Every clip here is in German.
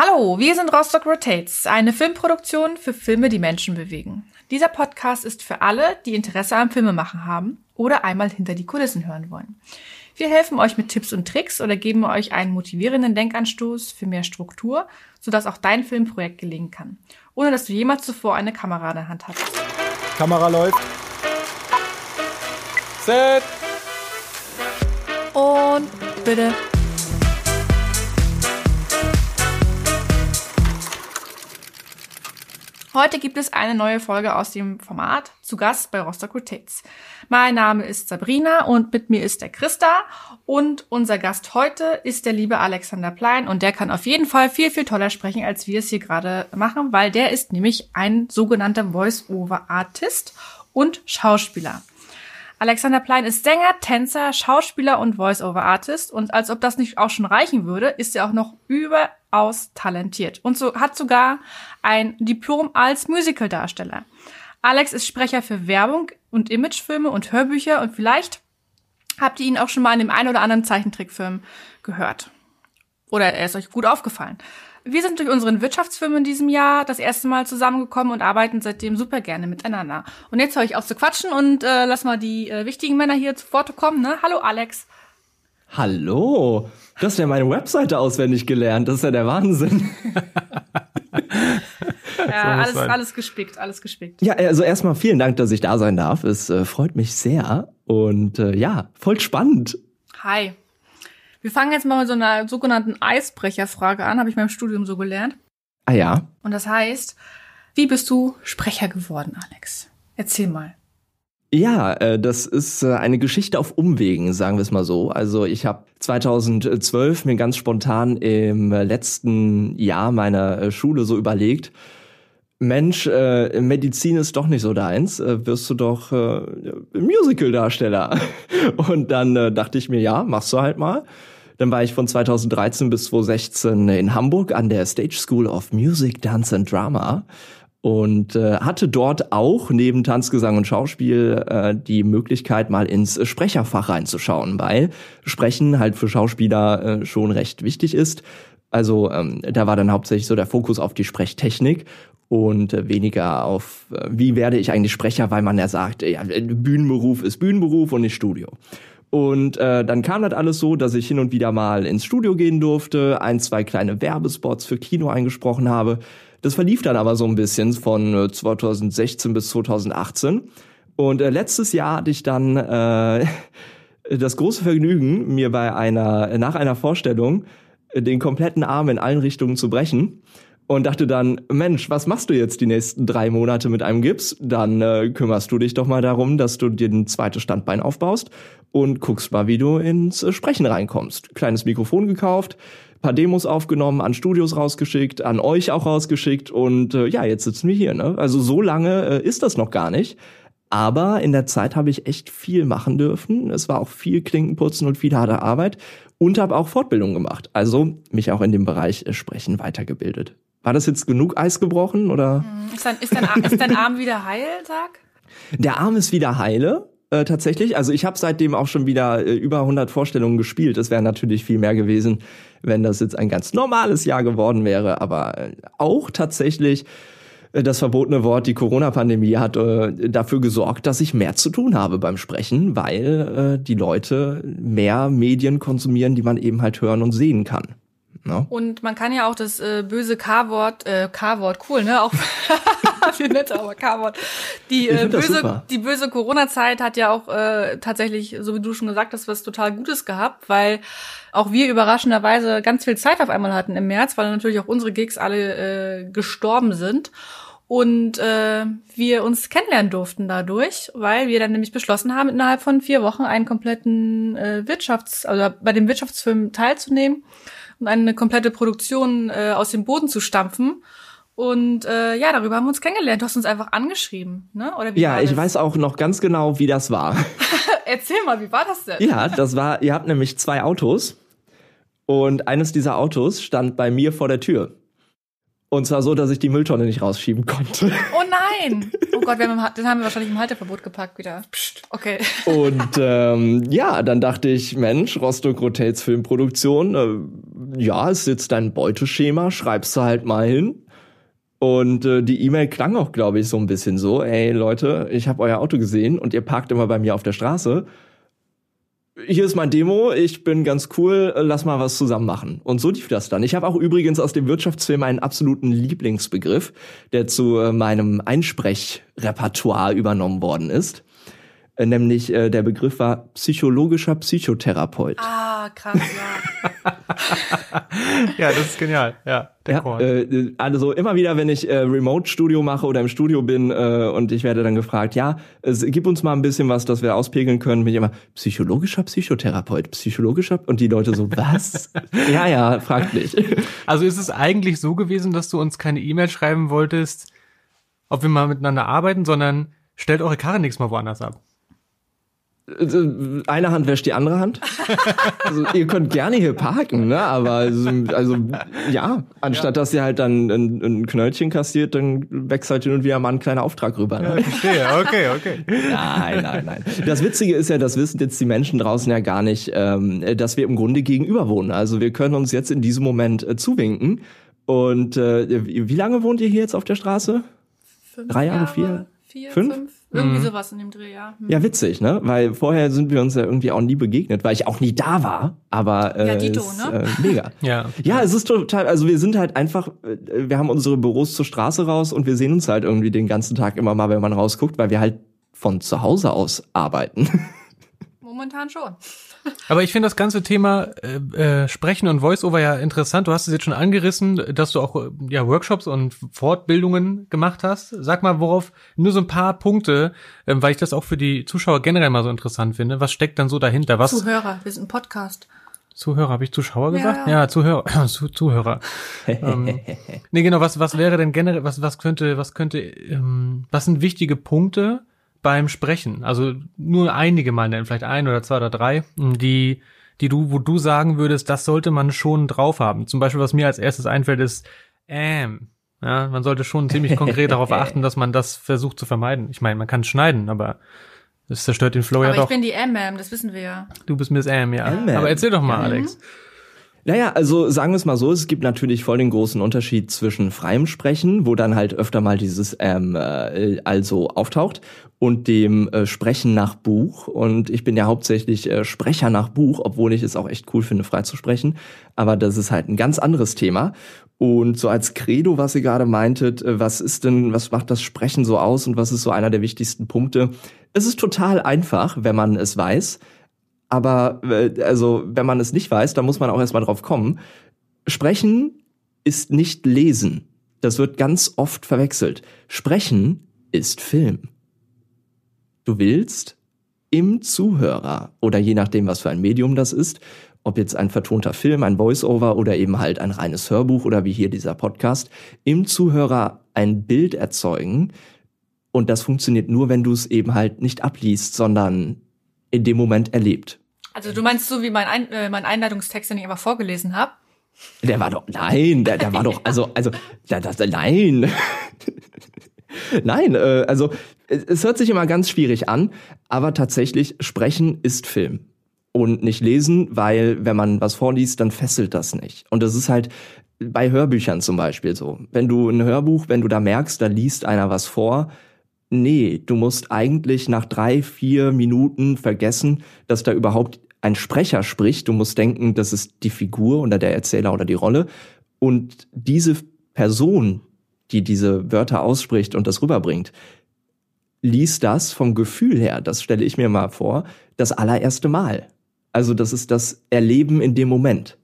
Hallo, wir sind Rostock Rotates, eine Filmproduktion für Filme, die Menschen bewegen. Dieser Podcast ist für alle, die Interesse am Filmemachen haben oder einmal hinter die Kulissen hören wollen. Wir helfen euch mit Tipps und Tricks oder geben euch einen motivierenden Denkanstoß für mehr Struktur, sodass auch dein Filmprojekt gelingen kann, ohne dass du jemals zuvor eine Kamera in der Hand hattest. Kamera läuft. Set. Und bitte. Heute gibt es eine neue Folge aus dem Format zu Gast bei Rostock Rotates. Mein Name ist Sabrina und mit mir ist der Christa und unser Gast heute ist der liebe Alexander Plein und der kann auf jeden Fall viel, viel toller sprechen, als wir es hier gerade machen, weil der ist nämlich ein sogenannter Voice-Over-Artist und Schauspieler. Alexander Plein ist Sänger, Tänzer, Schauspieler und Voice-Over-Artist und als ob das nicht auch schon reichen würde, ist er auch noch überaus talentiert und so hat sogar ein Diplom als Musicaldarsteller. Alex ist Sprecher für Werbung und Imagefilme und Hörbücher und vielleicht habt ihr ihn auch schon mal in dem einen oder anderen Zeichentrickfilm gehört. Oder er ist euch gut aufgefallen. Wir sind durch unseren Wirtschaftsfilm in diesem Jahr das erste Mal zusammengekommen und arbeiten seitdem super gerne miteinander. Und jetzt höre ich auf zu quatschen und äh, lass mal die äh, wichtigen Männer hier zu Wort kommen. Ne? Hallo Alex. Hallo. Du hast ja meine Webseite auswendig gelernt. Das ist ja der Wahnsinn. ja, alles, alles gespickt, alles gespickt. Ja, also erstmal vielen Dank, dass ich da sein darf. Es äh, freut mich sehr. Und äh, ja, voll spannend. Hi. Wir fangen jetzt mal mit so einer sogenannten Eisbrecherfrage an, habe ich beim Studium so gelernt. Ah ja. Und das heißt, wie bist du Sprecher geworden, Alex? Erzähl mal. Ja, äh, das ist äh, eine Geschichte auf Umwegen, sagen wir es mal so. Also ich habe 2012 mir ganz spontan im letzten Jahr meiner äh, Schule so überlegt, Mensch, äh, Medizin ist doch nicht so deins, äh, wirst du doch äh, Musical-Darsteller. Und dann äh, dachte ich mir, ja, machst du halt mal. Dann war ich von 2013 bis 2016 in Hamburg an der Stage School of Music, Dance and Drama und äh, hatte dort auch neben Tanzgesang und Schauspiel äh, die Möglichkeit mal ins Sprecherfach reinzuschauen, weil Sprechen halt für Schauspieler äh, schon recht wichtig ist. Also ähm, da war dann hauptsächlich so der Fokus auf die Sprechtechnik und äh, weniger auf, äh, wie werde ich eigentlich Sprecher, weil man ja sagt, ja, Bühnenberuf ist Bühnenberuf und nicht Studio. Und äh, dann kam das alles so, dass ich hin und wieder mal ins Studio gehen durfte, ein, zwei kleine Werbespots für Kino eingesprochen habe. Das verlief dann aber so ein bisschen von 2016 äh, bis 2018. Und äh, letztes Jahr hatte ich dann äh, das große Vergnügen, mir bei einer, nach einer Vorstellung den kompletten Arm in allen Richtungen zu brechen und dachte dann, Mensch, was machst du jetzt die nächsten drei Monate mit einem Gips? Dann äh, kümmerst du dich doch mal darum, dass du dir ein zweites Standbein aufbaust und guckst mal, wie du ins äh, Sprechen reinkommst. Kleines Mikrofon gekauft, paar Demos aufgenommen, an Studios rausgeschickt, an euch auch rausgeschickt und äh, ja, jetzt sitzen wir hier. Ne? Also so lange äh, ist das noch gar nicht. Aber in der Zeit habe ich echt viel machen dürfen. Es war auch viel Klinkenputzen und viel harte Arbeit und habe auch Fortbildung gemacht. Also mich auch in dem Bereich äh, Sprechen weitergebildet. War das jetzt genug Eis gebrochen oder? Mhm. Ist dein, ist dein, Arm, ist dein Arm wieder heil, sag? Der Arm ist wieder heile. Äh, tatsächlich. Also ich habe seitdem auch schon wieder äh, über 100 Vorstellungen gespielt. Das wäre natürlich viel mehr gewesen, wenn das jetzt ein ganz normales Jahr geworden wäre. Aber äh, auch tatsächlich äh, das verbotene Wort, die Corona-Pandemie hat äh, dafür gesorgt, dass ich mehr zu tun habe beim Sprechen, weil äh, die Leute mehr Medien konsumieren, die man eben halt hören und sehen kann. No? Und man kann ja auch das äh, böse K-Wort, äh, K-Wort, cool, ne? Auch viel netter, aber K-Wort. Die, äh, böse, die böse Corona-Zeit hat ja auch äh, tatsächlich, so wie du schon gesagt hast, was total Gutes gehabt, weil auch wir überraschenderweise ganz viel Zeit auf einmal hatten im März, weil natürlich auch unsere Gigs alle äh, gestorben sind und äh, wir uns kennenlernen durften dadurch, weil wir dann nämlich beschlossen haben, innerhalb von vier Wochen einen kompletten äh, Wirtschafts-, also bei dem Wirtschaftsfilm teilzunehmen und eine komplette Produktion äh, aus dem Boden zu stampfen. Und äh, ja, darüber haben wir uns kennengelernt. Du hast uns einfach angeschrieben, ne? Oder wie ja, ich weiß auch noch ganz genau, wie das war. Erzähl mal, wie war das denn? Ja, das war, ihr habt nämlich zwei Autos und eines dieser Autos stand bei mir vor der Tür. Und zwar so, dass ich die Mülltonne nicht rausschieben konnte. Oh nein! Oh Gott, wir haben, den haben wir wahrscheinlich im Halteverbot gepackt wieder. Psst, okay. Und ähm, ja, dann dachte ich, Mensch, Rostock Hotels Filmproduktion, äh, ja, ist jetzt dein Beuteschema, schreibst du halt mal hin. Und äh, die E-Mail klang auch, glaube ich, so ein bisschen so, ey Leute, ich habe euer Auto gesehen und ihr parkt immer bei mir auf der Straße hier ist mein Demo, ich bin ganz cool, lass mal was zusammen machen. Und so lief das dann. Ich habe auch übrigens aus dem Wirtschaftsfilm einen absoluten Lieblingsbegriff, der zu äh, meinem Einsprechrepertoire übernommen worden ist. Äh, nämlich äh, der Begriff war psychologischer Psychotherapeut. Ah, krass, ja. ja, das ist genial. Ja, der ja, äh, also immer wieder, wenn ich äh, Remote-Studio mache oder im Studio bin äh, und ich werde dann gefragt, ja, es, gib uns mal ein bisschen was, dass wir auspegeln können, bin ich immer psychologischer Psychotherapeut, psychologischer und die Leute so, was? ja, ja, fragt nicht. Also ist es eigentlich so gewesen, dass du uns keine E-Mail schreiben wolltest, ob wir mal miteinander arbeiten, sondern stellt eure Karre nächstes Mal woanders ab? Eine Hand wäscht die andere Hand. Also ihr könnt gerne hier parken, ne? Aber also, also ja, anstatt ja. dass ihr halt dann ein, ein Knöllchen kassiert, dann wechselt hin und wieder mal ein kleiner Auftrag rüber. Ne? Ja, verstehe. Okay, okay. Nein, nein, nein. Das Witzige ist ja, das wissen jetzt die Menschen draußen ja gar nicht, ähm, dass wir im Grunde gegenüber wohnen. Also wir können uns jetzt in diesem Moment äh, zuwinken. Und äh, wie lange wohnt ihr hier jetzt auf der Straße? Fünf Drei Jahre, Jahre vier? Vier, fünf? fünf? Irgendwie mhm. sowas in dem Dreh, ja. Hm. Ja, witzig, ne? Weil vorher sind wir uns ja irgendwie auch nie begegnet, weil ich auch nie da war. Aber äh, ja, Dito, ist, ne? Äh, mega. ja. Ja, es ist total, also wir sind halt einfach, äh, wir haben unsere Büros zur Straße raus und wir sehen uns halt irgendwie den ganzen Tag immer mal, wenn man rausguckt, weil wir halt von zu Hause aus arbeiten. Momentan schon. Aber ich finde das ganze Thema äh, äh, Sprechen und Voiceover ja interessant. Du hast es jetzt schon angerissen, dass du auch äh, ja Workshops und Fortbildungen gemacht hast. Sag mal, worauf nur so ein paar Punkte, äh, weil ich das auch für die Zuschauer generell mal so interessant finde. Was steckt dann so dahinter? Was? Zuhörer, wir sind ein Podcast. Zuhörer, habe ich Zuschauer gesagt? Ja, ja Zuhörer. Zuhörer. ähm, nee, genau, was, was wäre denn generell, was, was könnte, was könnte, ähm, was sind wichtige Punkte, beim Sprechen? Also nur einige mal nennen, vielleicht ein oder zwei oder drei, die, die du, wo du sagen würdest, das sollte man schon drauf haben. Zum Beispiel, was mir als erstes einfällt, ist ähm. Ja, man sollte schon ziemlich konkret darauf achten, dass man das versucht zu vermeiden. Ich meine, man kann schneiden, aber das zerstört den Flow aber ja doch. ich bin die M, das wissen wir ja. Du bist Miss M, ja. M aber erzähl doch mal, Alex. Naja, also sagen wir es mal so, es gibt natürlich voll den großen Unterschied zwischen freiem Sprechen, wo dann halt öfter mal dieses ähm, äh, also auftaucht, und dem äh, Sprechen nach Buch. Und ich bin ja hauptsächlich äh, Sprecher nach Buch, obwohl ich es auch echt cool finde, frei zu sprechen. Aber das ist halt ein ganz anderes Thema. Und so als Credo, was ihr gerade meintet, äh, was ist denn, was macht das Sprechen so aus und was ist so einer der wichtigsten Punkte? Es ist total einfach, wenn man es weiß. Aber äh, also, wenn man es nicht weiß, dann muss man auch erstmal drauf kommen. Sprechen ist nicht lesen. Das wird ganz oft verwechselt. Sprechen ist Film. Du willst im Zuhörer oder je nachdem, was für ein Medium das ist, ob jetzt ein vertonter Film, ein Voiceover oder eben halt ein reines Hörbuch oder wie hier dieser Podcast, im Zuhörer ein Bild erzeugen. Und das funktioniert nur, wenn du es eben halt nicht abliest, sondern in dem Moment erlebt. Also du meinst so wie mein, Ein äh, mein Einleitungstext, den ich immer vorgelesen habe? Der war doch, nein, der, der war doch, also, also, der, der, nein. nein, äh, also, es hört sich immer ganz schwierig an, aber tatsächlich, sprechen ist Film. Und nicht lesen, weil wenn man was vorliest, dann fesselt das nicht. Und das ist halt bei Hörbüchern zum Beispiel so. Wenn du ein Hörbuch, wenn du da merkst, da liest einer was vor, nee, du musst eigentlich nach drei, vier Minuten vergessen, dass da überhaupt ein Sprecher spricht. Du musst denken, das ist die Figur oder der Erzähler oder die Rolle. Und diese Person, die diese Wörter ausspricht und das rüberbringt, liest das vom Gefühl her, das stelle ich mir mal vor, das allererste Mal. Also das ist das Erleben in dem Moment.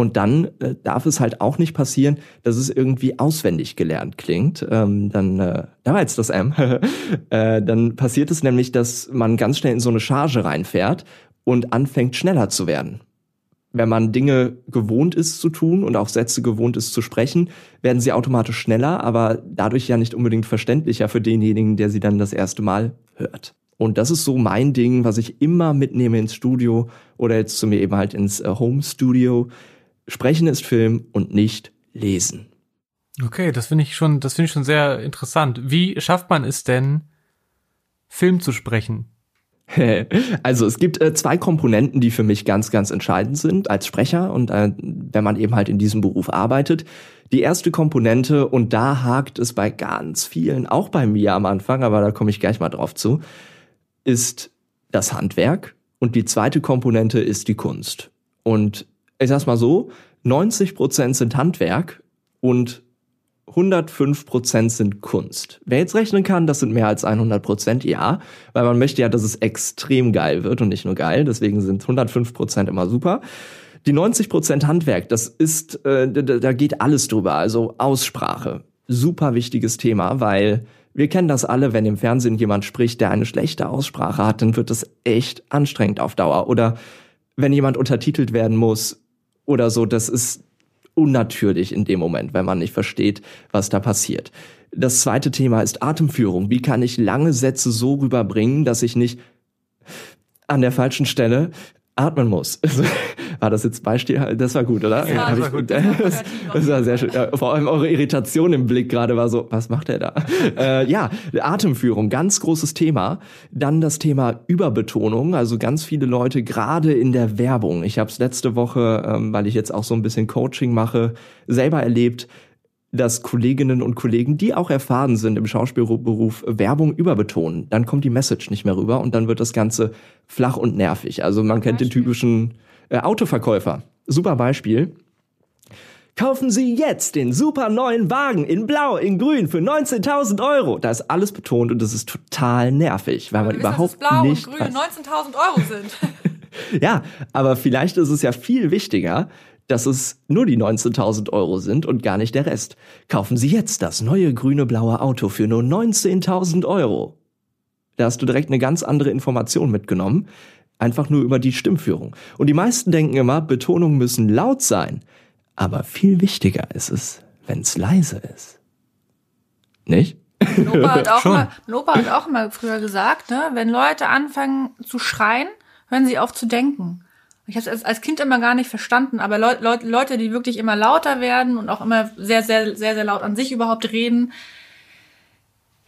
Und dann äh, darf es halt auch nicht passieren, dass es irgendwie auswendig gelernt klingt. Ähm, dann, äh, da war jetzt das M. äh, dann passiert es nämlich, dass man ganz schnell in so eine Charge reinfährt und anfängt schneller zu werden. Wenn man Dinge gewohnt ist zu tun und auch Sätze gewohnt ist zu sprechen, werden sie automatisch schneller, aber dadurch ja nicht unbedingt verständlicher für denjenigen, der sie dann das erste Mal hört. Und das ist so mein Ding, was ich immer mitnehme ins Studio oder jetzt zu mir eben halt ins äh, Home Studio, Sprechen ist Film und nicht Lesen. Okay, das finde ich schon, das finde ich schon sehr interessant. Wie schafft man es denn, Film zu sprechen? Also es gibt äh, zwei Komponenten, die für mich ganz, ganz entscheidend sind als Sprecher und äh, wenn man eben halt in diesem Beruf arbeitet. Die erste Komponente, und da hakt es bei ganz vielen, auch bei mir am Anfang, aber da komme ich gleich mal drauf zu, ist das Handwerk und die zweite Komponente ist die Kunst. Und ich sag's mal so, 90 Prozent sind Handwerk und 105 Prozent sind Kunst. Wer jetzt rechnen kann, das sind mehr als 100 Prozent, ja, weil man möchte ja, dass es extrem geil wird und nicht nur geil. Deswegen sind 105 Prozent immer super. Die 90 Prozent Handwerk, das ist, äh, da, da geht alles drüber. Also Aussprache, super wichtiges Thema, weil wir kennen das alle, wenn im Fernsehen jemand spricht, der eine schlechte Aussprache hat, dann wird das echt anstrengend auf Dauer. Oder wenn jemand untertitelt werden muss oder so, das ist unnatürlich in dem Moment, wenn man nicht versteht, was da passiert. Das zweite Thema ist Atemführung. Wie kann ich lange Sätze so rüberbringen, dass ich nicht an der falschen Stelle atmen muss. War das jetzt Beispiel? Das war gut, oder? Ja, das, war gut. Das, das, war sehr schön. Vor allem eure Irritation im Blick gerade war so, was macht er da? äh, ja, Atemführung, ganz großes Thema. Dann das Thema Überbetonung. Also ganz viele Leute, gerade in der Werbung. Ich habe es letzte Woche, ähm, weil ich jetzt auch so ein bisschen Coaching mache, selber erlebt dass Kolleginnen und Kollegen, die auch erfahren sind im Schauspielberuf, Werbung überbetonen. Dann kommt die Message nicht mehr rüber und dann wird das Ganze flach und nervig. Also man kennt den typischen äh, Autoverkäufer. Super Beispiel. Kaufen Sie jetzt den super neuen Wagen in Blau, in Grün für 19.000 Euro. Da ist alles betont und das ist total nervig, weil man wissen, überhaupt dass Blau nicht und Grün 19.000 Euro sind. ja, aber vielleicht ist es ja viel wichtiger, dass es nur die 19.000 Euro sind und gar nicht der Rest. Kaufen Sie jetzt das neue grüne blaue Auto für nur 19.000 Euro. Da hast du direkt eine ganz andere Information mitgenommen, einfach nur über die Stimmführung. Und die meisten denken immer, Betonungen müssen laut sein. Aber viel wichtiger ist es, wenn es leise ist. Nicht? Nopa hat, auch immer, Nopa hat auch immer früher gesagt, ne, wenn Leute anfangen zu schreien, hören sie auf zu denken. Ich habe es als Kind immer gar nicht verstanden, aber Leut, Leut, Leute, die wirklich immer lauter werden und auch immer sehr, sehr, sehr, sehr laut an sich überhaupt reden,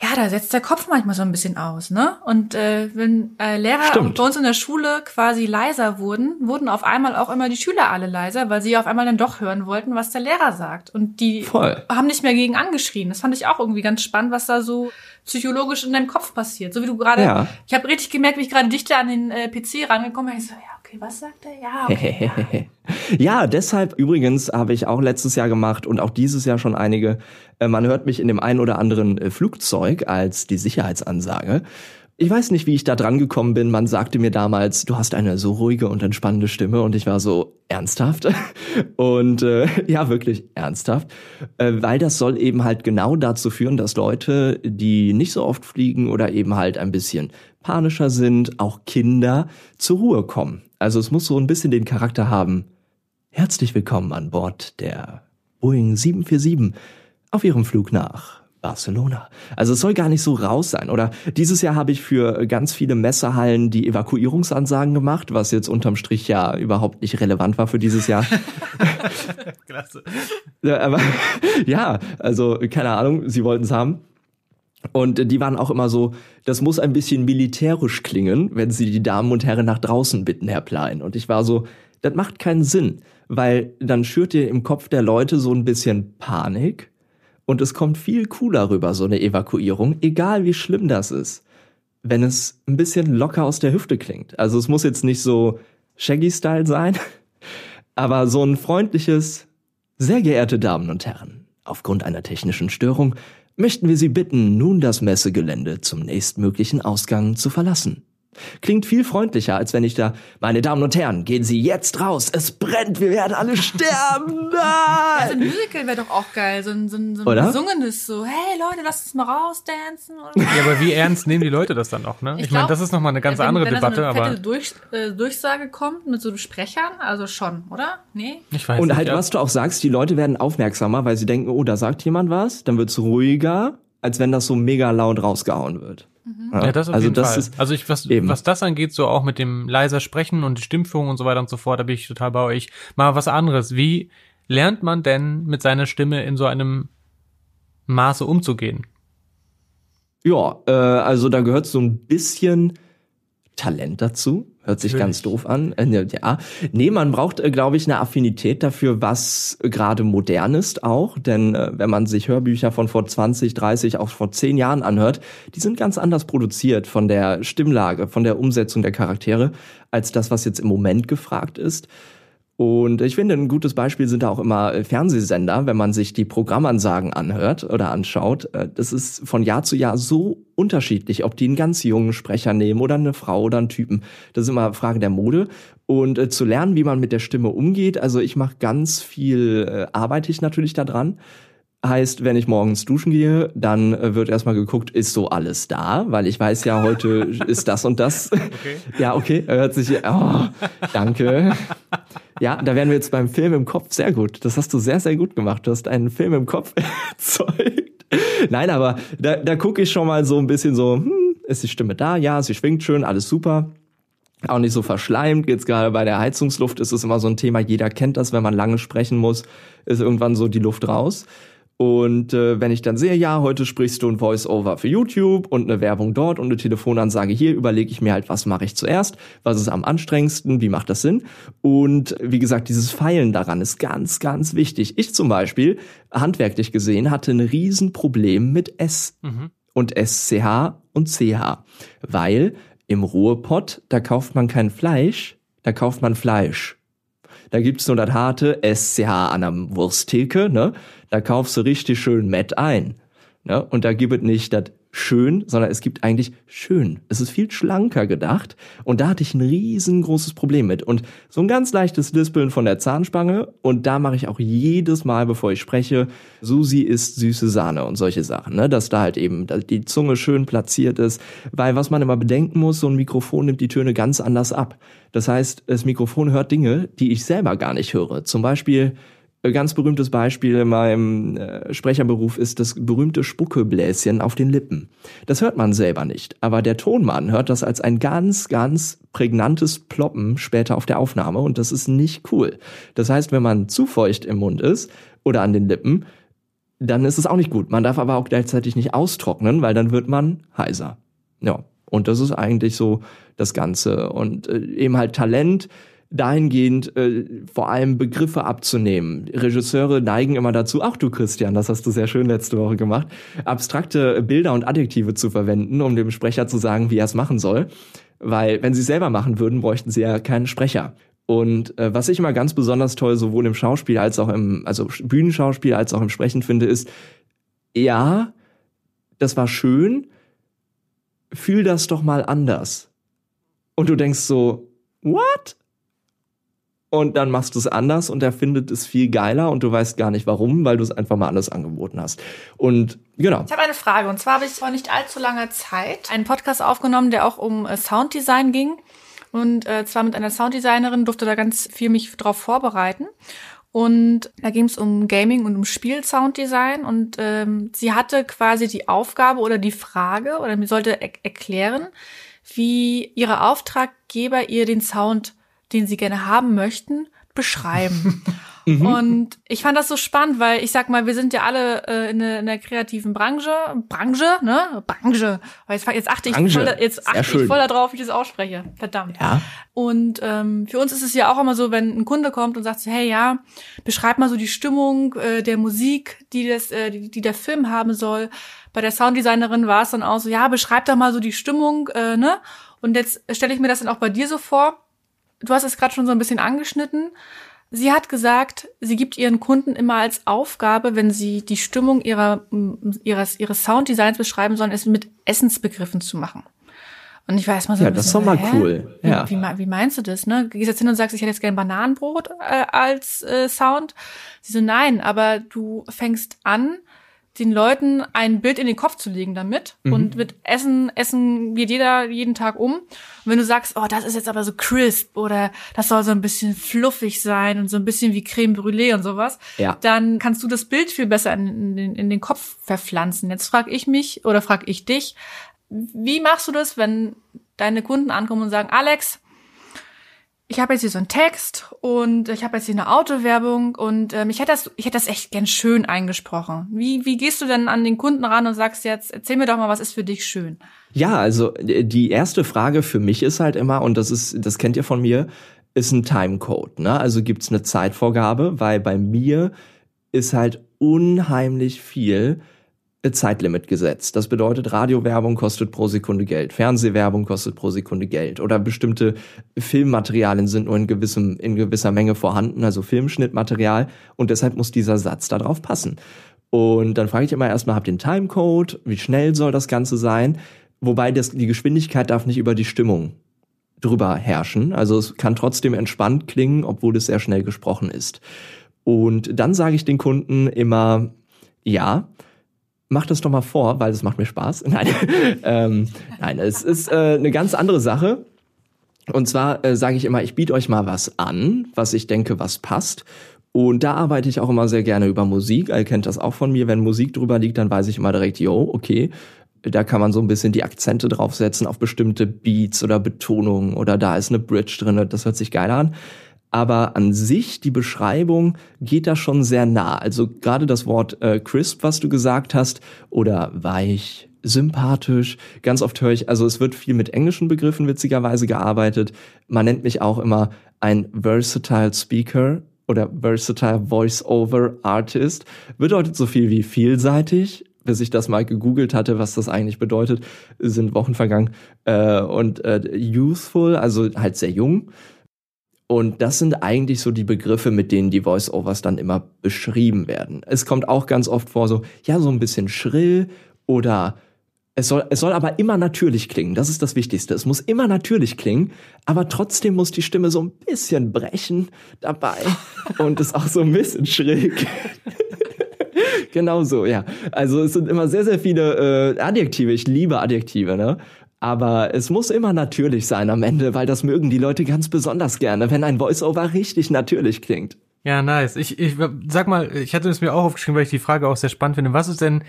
ja, da setzt der Kopf manchmal so ein bisschen aus, ne? Und äh, wenn äh, Lehrer Stimmt. bei uns in der Schule quasi leiser wurden, wurden auf einmal auch immer die Schüler alle leiser, weil sie auf einmal dann doch hören wollten, was der Lehrer sagt. Und die Voll. haben nicht mehr gegen angeschrien. Das fand ich auch irgendwie ganz spannend, was da so psychologisch in deinem Kopf passiert. So wie du gerade, ja. ich habe richtig gemerkt, wie ich gerade dichter an den äh, PC rangekommen bin. Ich so, ja, okay, was sagt er? Ja, okay. ja, deshalb übrigens habe ich auch letztes Jahr gemacht und auch dieses Jahr schon einige. Äh, man hört mich in dem einen oder anderen äh, Flugzeug als die Sicherheitsansage. Ich weiß nicht, wie ich da dran gekommen bin. Man sagte mir damals, du hast eine so ruhige und entspannende Stimme und ich war so ernsthaft und äh, ja wirklich ernsthaft, äh, weil das soll eben halt genau dazu führen, dass Leute, die nicht so oft fliegen oder eben halt ein bisschen panischer sind, auch Kinder zur Ruhe kommen. Also es muss so ein bisschen den Charakter haben. Herzlich willkommen an Bord der Boeing 747 auf ihrem Flug nach Barcelona. Also es soll gar nicht so raus sein. Oder dieses Jahr habe ich für ganz viele Messehallen die Evakuierungsansagen gemacht, was jetzt unterm Strich ja überhaupt nicht relevant war für dieses Jahr. Klasse. Ja, aber ja, also keine Ahnung, sie wollten es haben. Und die waren auch immer so, das muss ein bisschen militärisch klingen, wenn sie die Damen und Herren nach draußen bitten, Herr Plein. Und ich war so, das macht keinen Sinn, weil dann schürt ihr im Kopf der Leute so ein bisschen Panik und es kommt viel cooler rüber, so eine Evakuierung, egal wie schlimm das ist, wenn es ein bisschen locker aus der Hüfte klingt. Also es muss jetzt nicht so Shaggy-Style sein, aber so ein freundliches, sehr geehrte Damen und Herren, aufgrund einer technischen Störung möchten wir Sie bitten, nun das Messegelände zum nächstmöglichen Ausgang zu verlassen. Klingt viel freundlicher, als wenn ich da, meine Damen und Herren, gehen Sie jetzt raus, es brennt, wir werden alle sterben. Nein! Ja, so ein Musical wäre doch auch geil, so ein, so ein, so ein gesungenes, so, hey Leute, lasst uns mal rausdancen. Oder? Ja, aber wie ernst nehmen die Leute das dann auch, ne? Ich, ich meine, das ist nochmal eine ganz wenn, andere wenn Debatte, so eine aber. Durch, äh, Durchsage kommt mit so Sprechern, also schon, oder? Nee? Ich weiß Und nicht, halt, ja. was du auch sagst, die Leute werden aufmerksamer, weil sie denken, oh, da sagt jemand was, dann wird's ruhiger, als wenn das so mega laut rausgehauen wird. Mhm. Ja, das auf also jeden das Fall. Ist also ich, was, eben. was das angeht, so auch mit dem leiser Sprechen und Stimmführung und so weiter und so fort, da bin ich total bei euch. Mal was anderes. Wie lernt man denn mit seiner Stimme in so einem Maße umzugehen? Ja, äh, also da gehört so ein bisschen Talent dazu. Hört sich Natürlich. ganz doof an. Äh, ja. Nee, man braucht, äh, glaube ich, eine Affinität dafür, was gerade modern ist auch. Denn äh, wenn man sich Hörbücher von vor 20, 30, auch vor 10 Jahren anhört, die sind ganz anders produziert von der Stimmlage, von der Umsetzung der Charaktere, als das, was jetzt im Moment gefragt ist. Und ich finde, ein gutes Beispiel sind da auch immer äh, Fernsehsender, wenn man sich die Programmansagen anhört oder anschaut. Äh, das ist von Jahr zu Jahr so unterschiedlich, ob die einen ganz jungen Sprecher nehmen oder eine Frau oder einen Typen. Das ist immer Frage der Mode. Und äh, zu lernen, wie man mit der Stimme umgeht, also ich mache ganz viel, arbeite ich natürlich daran. Heißt, wenn ich morgens duschen gehe, dann äh, wird erstmal geguckt, ist so alles da, weil ich weiß ja, heute ist das und das. Okay. Ja, okay, hört sich, oh, danke. Ja, da wären wir jetzt beim Film im Kopf sehr gut. Das hast du sehr, sehr gut gemacht. Du hast einen Film im Kopf erzeugt. Nein, aber da, da gucke ich schon mal so ein bisschen so, hm, ist die Stimme da? Ja, sie schwingt schön, alles super auch nicht so verschleimt. Jetzt gerade bei der Heizungsluft ist es immer so ein Thema, jeder kennt das, wenn man lange sprechen muss, ist irgendwann so die Luft raus. Und äh, wenn ich dann sehe, ja, heute sprichst du ein Voice-Over für YouTube und eine Werbung dort und eine Telefonansage hier, überlege ich mir halt, was mache ich zuerst, was ist am anstrengendsten, wie macht das Sinn? Und wie gesagt, dieses Feilen daran ist ganz, ganz wichtig. Ich zum Beispiel, handwerklich gesehen, hatte ein Riesenproblem mit S mhm. und SCH und CH, weil im Ruhrpott, da kauft man kein Fleisch, da kauft man Fleisch. Da gibt's nur das harte SCH an der Wursttheke, ne? Da kaufst du richtig schön Matt ein. Ne? Und da gibt es nicht das schön, sondern es gibt eigentlich schön. Es ist viel schlanker gedacht und da hatte ich ein riesengroßes Problem mit. Und so ein ganz leichtes Lispeln von der Zahnspange und da mache ich auch jedes Mal, bevor ich spreche, Susi ist süße Sahne und solche Sachen, ne? dass da halt eben die Zunge schön platziert ist, weil was man immer bedenken muss, so ein Mikrofon nimmt die Töne ganz anders ab. Das heißt, das Mikrofon hört Dinge, die ich selber gar nicht höre. Zum Beispiel ganz berühmtes Beispiel in meinem äh, Sprecherberuf ist das berühmte Spuckebläschen auf den Lippen. Das hört man selber nicht, aber der Tonmann hört das als ein ganz, ganz prägnantes Ploppen später auf der Aufnahme und das ist nicht cool. Das heißt, wenn man zu feucht im Mund ist oder an den Lippen, dann ist es auch nicht gut. Man darf aber auch gleichzeitig nicht austrocknen, weil dann wird man heiser. Ja, und das ist eigentlich so das Ganze und äh, eben halt Talent dahingehend äh, vor allem Begriffe abzunehmen. Regisseure neigen immer dazu, auch du Christian, das hast du sehr schön letzte Woche gemacht, abstrakte Bilder und Adjektive zu verwenden, um dem Sprecher zu sagen, wie er es machen soll. Weil wenn sie selber machen würden, bräuchten sie ja keinen Sprecher. Und äh, was ich immer ganz besonders toll sowohl im Schauspiel als auch im, also Bühnenschauspiel als auch im Sprechen finde, ist, ja, das war schön, fühl das doch mal anders. Und du denkst so, what? Und dann machst du es anders und er findet es viel geiler und du weißt gar nicht warum, weil du es einfach mal anders angeboten hast. Und genau. Ich habe eine Frage und zwar habe ich vor nicht allzu langer Zeit einen Podcast aufgenommen, der auch um äh, Sounddesign ging und äh, zwar mit einer Sounddesignerin durfte da ganz viel mich drauf vorbereiten. Und da ging es um Gaming und um Spiel-Sounddesign. Und ähm, sie hatte quasi die Aufgabe oder die Frage oder mir sollte er erklären, wie ihre Auftraggeber ihr den Sound den sie gerne haben möchten, beschreiben. Mhm. Und ich fand das so spannend, weil ich sag mal, wir sind ja alle äh, in, der, in der kreativen Branche, Branche, ne? Branche. Weil jetzt, jetzt achte ich Branche. voll, jetzt achte ich voll darauf, wie ich das ausspreche. Verdammt. Ja. Und ähm, für uns ist es ja auch immer so, wenn ein Kunde kommt und sagt so, hey ja, beschreib mal so die Stimmung äh, der Musik, die das, äh, die, die der Film haben soll. Bei der Sounddesignerin war es dann auch so, ja, beschreib doch mal so die Stimmung, äh, ne? Und jetzt stelle ich mir das dann auch bei dir so vor du hast es gerade schon so ein bisschen angeschnitten. Sie hat gesagt, sie gibt ihren Kunden immer als Aufgabe, wenn sie die Stimmung ihrer, ihres, ihres Sounddesigns beschreiben sollen, es mit Essensbegriffen zu machen. Und ich weiß mal so. Ja, das ist doch mal cool. Ja. Wie, wie, wie, meinst du das, ne? Gehst jetzt hin und sagst, ich hätte jetzt gerne Bananenbrot äh, als äh, Sound. Sie so, nein, aber du fängst an, den Leuten ein Bild in den Kopf zu legen damit mhm. und mit Essen, Essen geht jeder jeden Tag um. Und wenn du sagst, oh, das ist jetzt aber so crisp oder das soll so ein bisschen fluffig sein und so ein bisschen wie Creme Brûlée und sowas, ja. dann kannst du das Bild viel besser in, in, den, in den Kopf verpflanzen. Jetzt frag ich mich oder frag ich dich, wie machst du das, wenn deine Kunden ankommen und sagen, Alex, ich habe jetzt hier so einen Text und ich habe jetzt hier eine Autowerbung und ähm, ich hätte das, ich hätte das echt gern schön eingesprochen. Wie, wie gehst du denn an den Kunden ran und sagst jetzt, erzähl mir doch mal, was ist für dich schön? Ja, also die erste Frage für mich ist halt immer, und das ist, das kennt ihr von mir, ist ein Timecode. Ne? Also gibt's eine Zeitvorgabe, weil bei mir ist halt unheimlich viel Zeitlimit gesetzt. Das bedeutet, Radiowerbung kostet pro Sekunde Geld, Fernsehwerbung kostet pro Sekunde Geld oder bestimmte Filmmaterialien sind nur in, gewissem, in gewisser Menge vorhanden, also Filmschnittmaterial und deshalb muss dieser Satz da drauf passen. Und dann frage ich immer erstmal, habt ihr einen Timecode? Wie schnell soll das Ganze sein? Wobei das, die Geschwindigkeit darf nicht über die Stimmung drüber herrschen. Also es kann trotzdem entspannt klingen, obwohl es sehr schnell gesprochen ist. Und dann sage ich den Kunden immer, ja, mach das doch mal vor, weil es macht mir Spaß. Nein, ähm, nein, es ist äh, eine ganz andere Sache. Und zwar äh, sage ich immer, ich biete euch mal was an, was ich denke, was passt. Und da arbeite ich auch immer sehr gerne über Musik. Ihr kennt das auch von mir. Wenn Musik drüber liegt, dann weiß ich immer direkt, yo, okay, da kann man so ein bisschen die Akzente draufsetzen auf bestimmte Beats oder Betonungen oder da ist eine Bridge drin. Das hört sich geil an aber an sich die Beschreibung geht da schon sehr nah. Also gerade das Wort äh, crisp, was du gesagt hast, oder weich, sympathisch. Ganz oft höre ich, also es wird viel mit englischen Begriffen witzigerweise gearbeitet. Man nennt mich auch immer ein versatile Speaker oder versatile Voice-over Artist. Bedeutet so viel wie vielseitig. Bis ich das mal gegoogelt hatte, was das eigentlich bedeutet, sind Wochen vergangen. Äh, und äh, youthful, also halt sehr jung. Und das sind eigentlich so die Begriffe, mit denen die Voice-Overs dann immer beschrieben werden. Es kommt auch ganz oft vor, so, ja, so ein bisschen schrill oder es soll, es soll aber immer natürlich klingen. Das ist das Wichtigste. Es muss immer natürlich klingen, aber trotzdem muss die Stimme so ein bisschen brechen dabei und es auch so ein bisschen schräg. genau so, ja. Also es sind immer sehr, sehr viele äh, Adjektive. Ich liebe Adjektive, ne? Aber es muss immer natürlich sein am Ende, weil das mögen die Leute ganz besonders gerne, wenn ein Voiceover richtig natürlich klingt. Ja, nice. Ich, ich sag mal, ich hatte es mir auch aufgeschrieben, weil ich die Frage auch sehr spannend finde. Was ist denn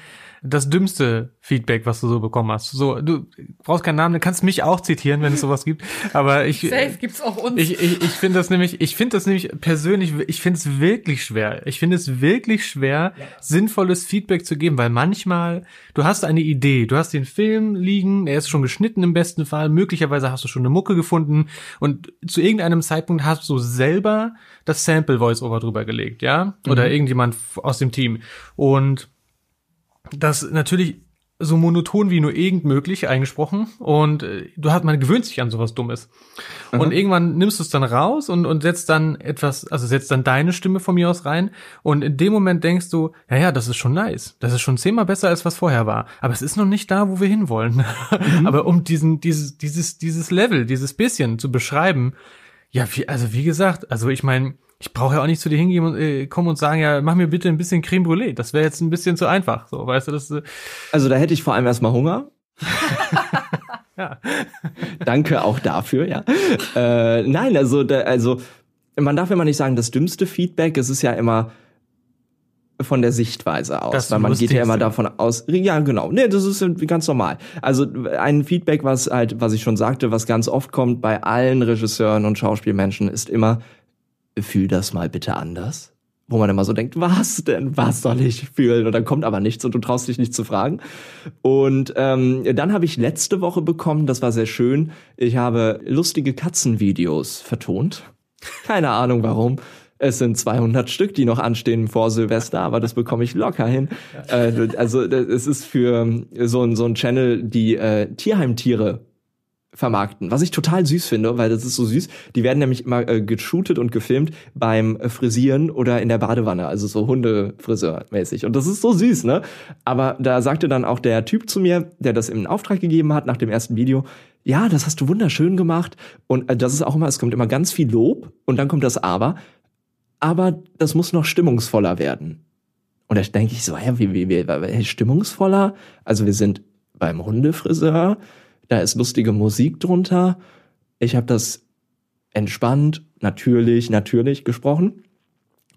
das dümmste Feedback, was du so bekommen hast? So, du brauchst keinen Namen, du kannst mich auch zitieren, wenn es sowas gibt. Aber ich, Safe gibt's auch uns. Ich, ich, ich finde das nämlich, ich finde das nämlich persönlich, ich finde es wirklich schwer. Ich finde es wirklich schwer, ja. sinnvolles Feedback zu geben, weil manchmal, du hast eine Idee, du hast den Film liegen, er ist schon geschnitten im besten Fall, möglicherweise hast du schon eine Mucke gefunden und zu irgendeinem Zeitpunkt hast du selber das Sample Voice-Over drüber gelegt, ja? Oder mhm. irgendjemand aus dem Team. Und das natürlich so monoton wie nur irgend möglich eingesprochen und äh, du hast man gewöhnt sich an sowas Dummes mhm. und irgendwann nimmst du es dann raus und und setzt dann etwas also setzt dann deine Stimme von mir aus rein und in dem Moment denkst du ja ja das ist schon nice das ist schon zehnmal besser als was vorher war aber es ist noch nicht da wo wir hinwollen mhm. aber um diesen dieses dieses dieses Level dieses bisschen zu beschreiben ja wie, also wie gesagt also ich meine ich brauche ja auch nicht zu dir hingehen und äh, kommen und sagen, ja, mach mir bitte ein bisschen Creme Brûlée. Das wäre jetzt ein bisschen zu einfach, so, weißt du, das. Äh also da hätte ich vor allem erstmal Hunger. ja. Danke auch dafür, ja. äh, nein, also, da, also man darf immer nicht sagen, das dümmste Feedback, es ist ja immer von der Sichtweise aus, das weil man geht ja immer davon aus, ja genau, nee, das ist ganz normal. Also ein Feedback, was halt, was ich schon sagte, was ganz oft kommt bei allen Regisseuren und Schauspielmenschen, ist immer, fühl das mal bitte anders. Wo man immer so denkt, was denn, was soll ich fühlen? Und dann kommt aber nichts und du traust dich nicht zu fragen. Und ähm, dann habe ich letzte Woche bekommen, das war sehr schön, ich habe lustige Katzenvideos vertont. Keine Ahnung warum. Es sind 200 Stück, die noch anstehen vor Silvester, aber das bekomme ich locker hin. Äh, also es ist für so ein, so ein Channel, die äh, Tierheimtiere vermarkten, was ich total süß finde, weil das ist so süß. Die werden nämlich immer äh, geshootet und gefilmt beim Frisieren oder in der Badewanne, also so Hundefriseur-mäßig. Und das ist so süß, ne? Aber da sagte dann auch der Typ zu mir, der das in Auftrag gegeben hat nach dem ersten Video, ja, das hast du wunderschön gemacht. Und äh, das ist auch immer, es kommt immer ganz viel Lob und dann kommt das Aber. Aber das muss noch stimmungsvoller werden. Und da denke ich so, hä, wie, wie, wie, stimmungsvoller? Also wir sind beim Hundefriseur da ist lustige Musik drunter. Ich habe das entspannt, natürlich, natürlich gesprochen.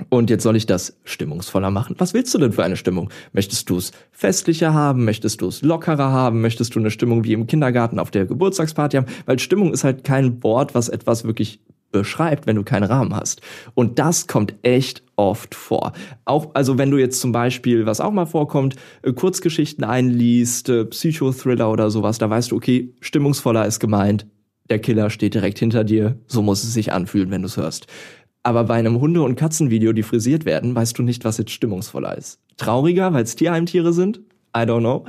Und jetzt soll ich das stimmungsvoller machen. Was willst du denn für eine Stimmung? Möchtest du es festlicher haben? Möchtest du es lockerer haben? Möchtest du eine Stimmung wie im Kindergarten auf der Geburtstagsparty haben? Weil Stimmung ist halt kein Wort, was etwas wirklich beschreibt, wenn du keinen Rahmen hast. Und das kommt echt oft vor. Auch, also wenn du jetzt zum Beispiel, was auch mal vorkommt, äh, Kurzgeschichten einliest, äh, Psychothriller oder sowas, da weißt du, okay, stimmungsvoller ist gemeint, der Killer steht direkt hinter dir, so muss es sich anfühlen, wenn du es hörst. Aber bei einem Hunde- und Katzenvideo, die frisiert werden, weißt du nicht, was jetzt stimmungsvoller ist. Trauriger, weil es Tierheimtiere sind? I don't know.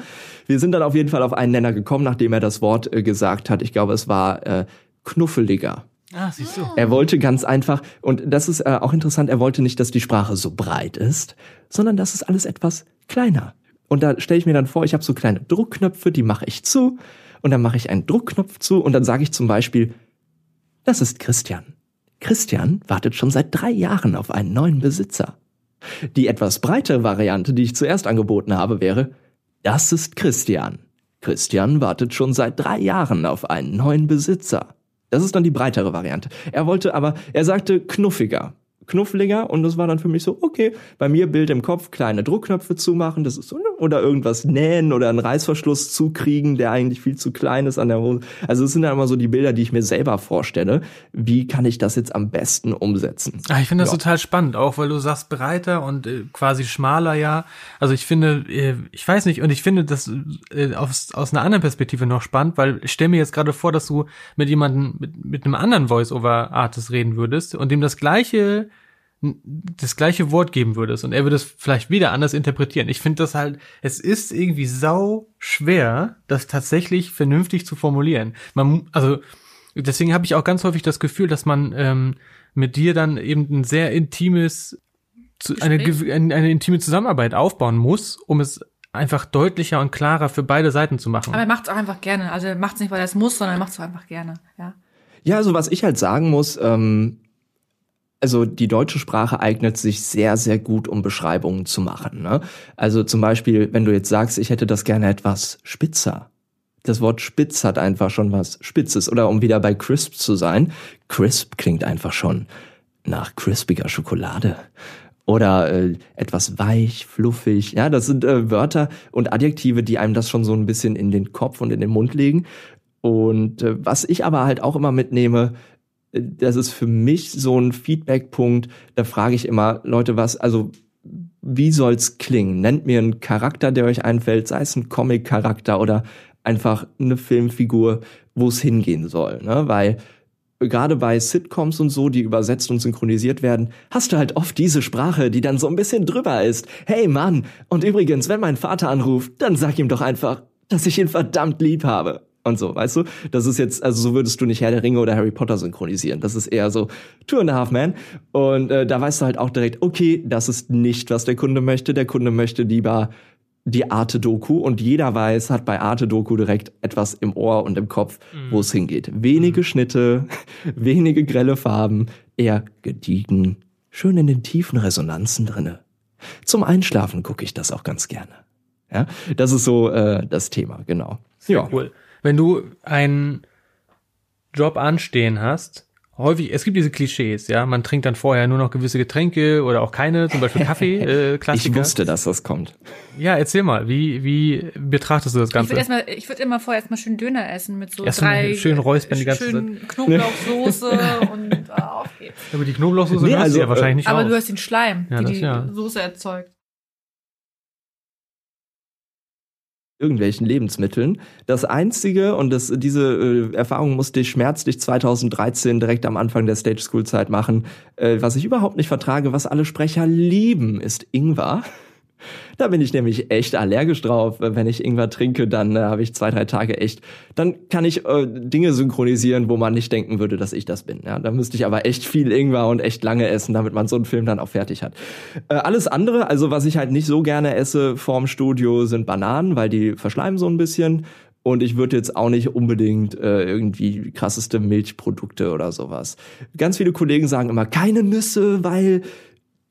Wir sind dann auf jeden Fall auf einen Nenner gekommen, nachdem er das Wort äh, gesagt hat. Ich glaube, es war äh, knuffeliger. Ah, siehst du. Er wollte ganz einfach, und das ist äh, auch interessant, er wollte nicht, dass die Sprache so breit ist, sondern das ist alles etwas kleiner. Und da stelle ich mir dann vor, ich habe so kleine Druckknöpfe, die mache ich zu, und dann mache ich einen Druckknopf zu, und dann sage ich zum Beispiel, das ist Christian. Christian wartet schon seit drei Jahren auf einen neuen Besitzer. Die etwas breitere Variante, die ich zuerst angeboten habe, wäre, das ist Christian. Christian wartet schon seit drei Jahren auf einen neuen Besitzer. Das ist dann die breitere Variante. Er wollte aber, er sagte knuffiger knuffliger und das war dann für mich so, okay, bei mir Bild im Kopf, kleine Druckknöpfe zumachen, das ist so, oder irgendwas nähen oder einen Reißverschluss zukriegen, der eigentlich viel zu klein ist an der Hose. Also es sind dann immer so die Bilder, die ich mir selber vorstelle. Wie kann ich das jetzt am besten umsetzen? Ah, ich finde das ja. total spannend, auch weil du sagst breiter und äh, quasi schmaler, ja. Also ich finde, äh, ich weiß nicht, und ich finde das äh, aus, aus einer anderen Perspektive noch spannend, weil ich stelle mir jetzt gerade vor, dass du mit jemandem, mit, mit einem anderen Voice-Over-Artist reden würdest und dem das gleiche das gleiche Wort geben würdest und er würde es vielleicht wieder anders interpretieren. Ich finde das halt, es ist irgendwie sau schwer, das tatsächlich vernünftig zu formulieren. Man, also deswegen habe ich auch ganz häufig das Gefühl, dass man ähm, mit dir dann eben ein sehr intimes, eine, eine, eine intime Zusammenarbeit aufbauen muss, um es einfach deutlicher und klarer für beide Seiten zu machen. Aber er macht es auch einfach gerne. Also er macht es nicht, weil er es muss, sondern er macht es einfach gerne. Ja. Ja, also was ich halt sagen muss, ähm, also die deutsche Sprache eignet sich sehr, sehr gut, um Beschreibungen zu machen. Ne? Also zum Beispiel, wenn du jetzt sagst, ich hätte das gerne etwas spitzer. Das Wort spitz hat einfach schon was Spitzes. Oder um wieder bei crisp zu sein, crisp klingt einfach schon nach crispiger Schokolade. Oder äh, etwas weich, fluffig. Ja, das sind äh, Wörter und Adjektive, die einem das schon so ein bisschen in den Kopf und in den Mund legen. Und äh, was ich aber halt auch immer mitnehme, das ist für mich so ein Feedbackpunkt, da frage ich immer, Leute, was, also wie soll's klingen? Nennt mir einen Charakter, der euch einfällt, sei es ein Comic-Charakter oder einfach eine Filmfigur, wo es hingehen soll. Ne? Weil gerade bei Sitcoms und so, die übersetzt und synchronisiert werden, hast du halt oft diese Sprache, die dann so ein bisschen drüber ist. Hey Mann, und übrigens, wenn mein Vater anruft, dann sag ihm doch einfach, dass ich ihn verdammt lieb habe und so, weißt du? Das ist jetzt, also so würdest du nicht Herr der Ringe oder Harry Potter synchronisieren. Das ist eher so Two and a Half Man. Und äh, da weißt du halt auch direkt, okay, das ist nicht, was der Kunde möchte. Der Kunde möchte lieber die Arte-Doku und jeder weiß, hat bei Arte-Doku direkt etwas im Ohr und im Kopf, mhm. wo es hingeht. Wenige mhm. Schnitte, wenige grelle Farben, eher gediegen, schön in den tiefen Resonanzen drinne. Zum Einschlafen gucke ich das auch ganz gerne. Ja, das ist so äh, das Thema, genau. Sehr ja. cool wenn du einen Job anstehen hast, häufig, es gibt diese Klischees, ja, man trinkt dann vorher nur noch gewisse Getränke oder auch keine, zum Beispiel Kaffee, äh, Klassiker. Ich wusste, dass das kommt. Ja, erzähl mal, wie, wie betrachtest du das Ganze? Ich würde erstmal, würd immer vorher erstmal schön Döner essen mit so Erst drei schön Räuspern die ganze schön Zeit. Knoblauchsoße und äh, auf geht's. Aber die Knoblauchsoße nee, also, ja wahrscheinlich nicht Aber aus. du hast den Schleim, ja, die das, die ja. Soße erzeugt. Irgendwelchen Lebensmitteln. Das einzige, und das, diese äh, Erfahrung musste ich schmerzlich 2013 direkt am Anfang der Stage School Zeit machen, äh, was ich überhaupt nicht vertrage, was alle Sprecher lieben, ist Ingwer. Da bin ich nämlich echt allergisch drauf. Wenn ich Ingwer trinke, dann äh, habe ich zwei, drei Tage echt. Dann kann ich äh, Dinge synchronisieren, wo man nicht denken würde, dass ich das bin. Ja, da müsste ich aber echt viel Ingwer und echt lange essen, damit man so einen Film dann auch fertig hat. Äh, alles andere, also was ich halt nicht so gerne esse vorm Studio, sind Bananen, weil die verschleimen so ein bisschen. Und ich würde jetzt auch nicht unbedingt äh, irgendwie krasseste Milchprodukte oder sowas. Ganz viele Kollegen sagen immer, keine Nüsse, weil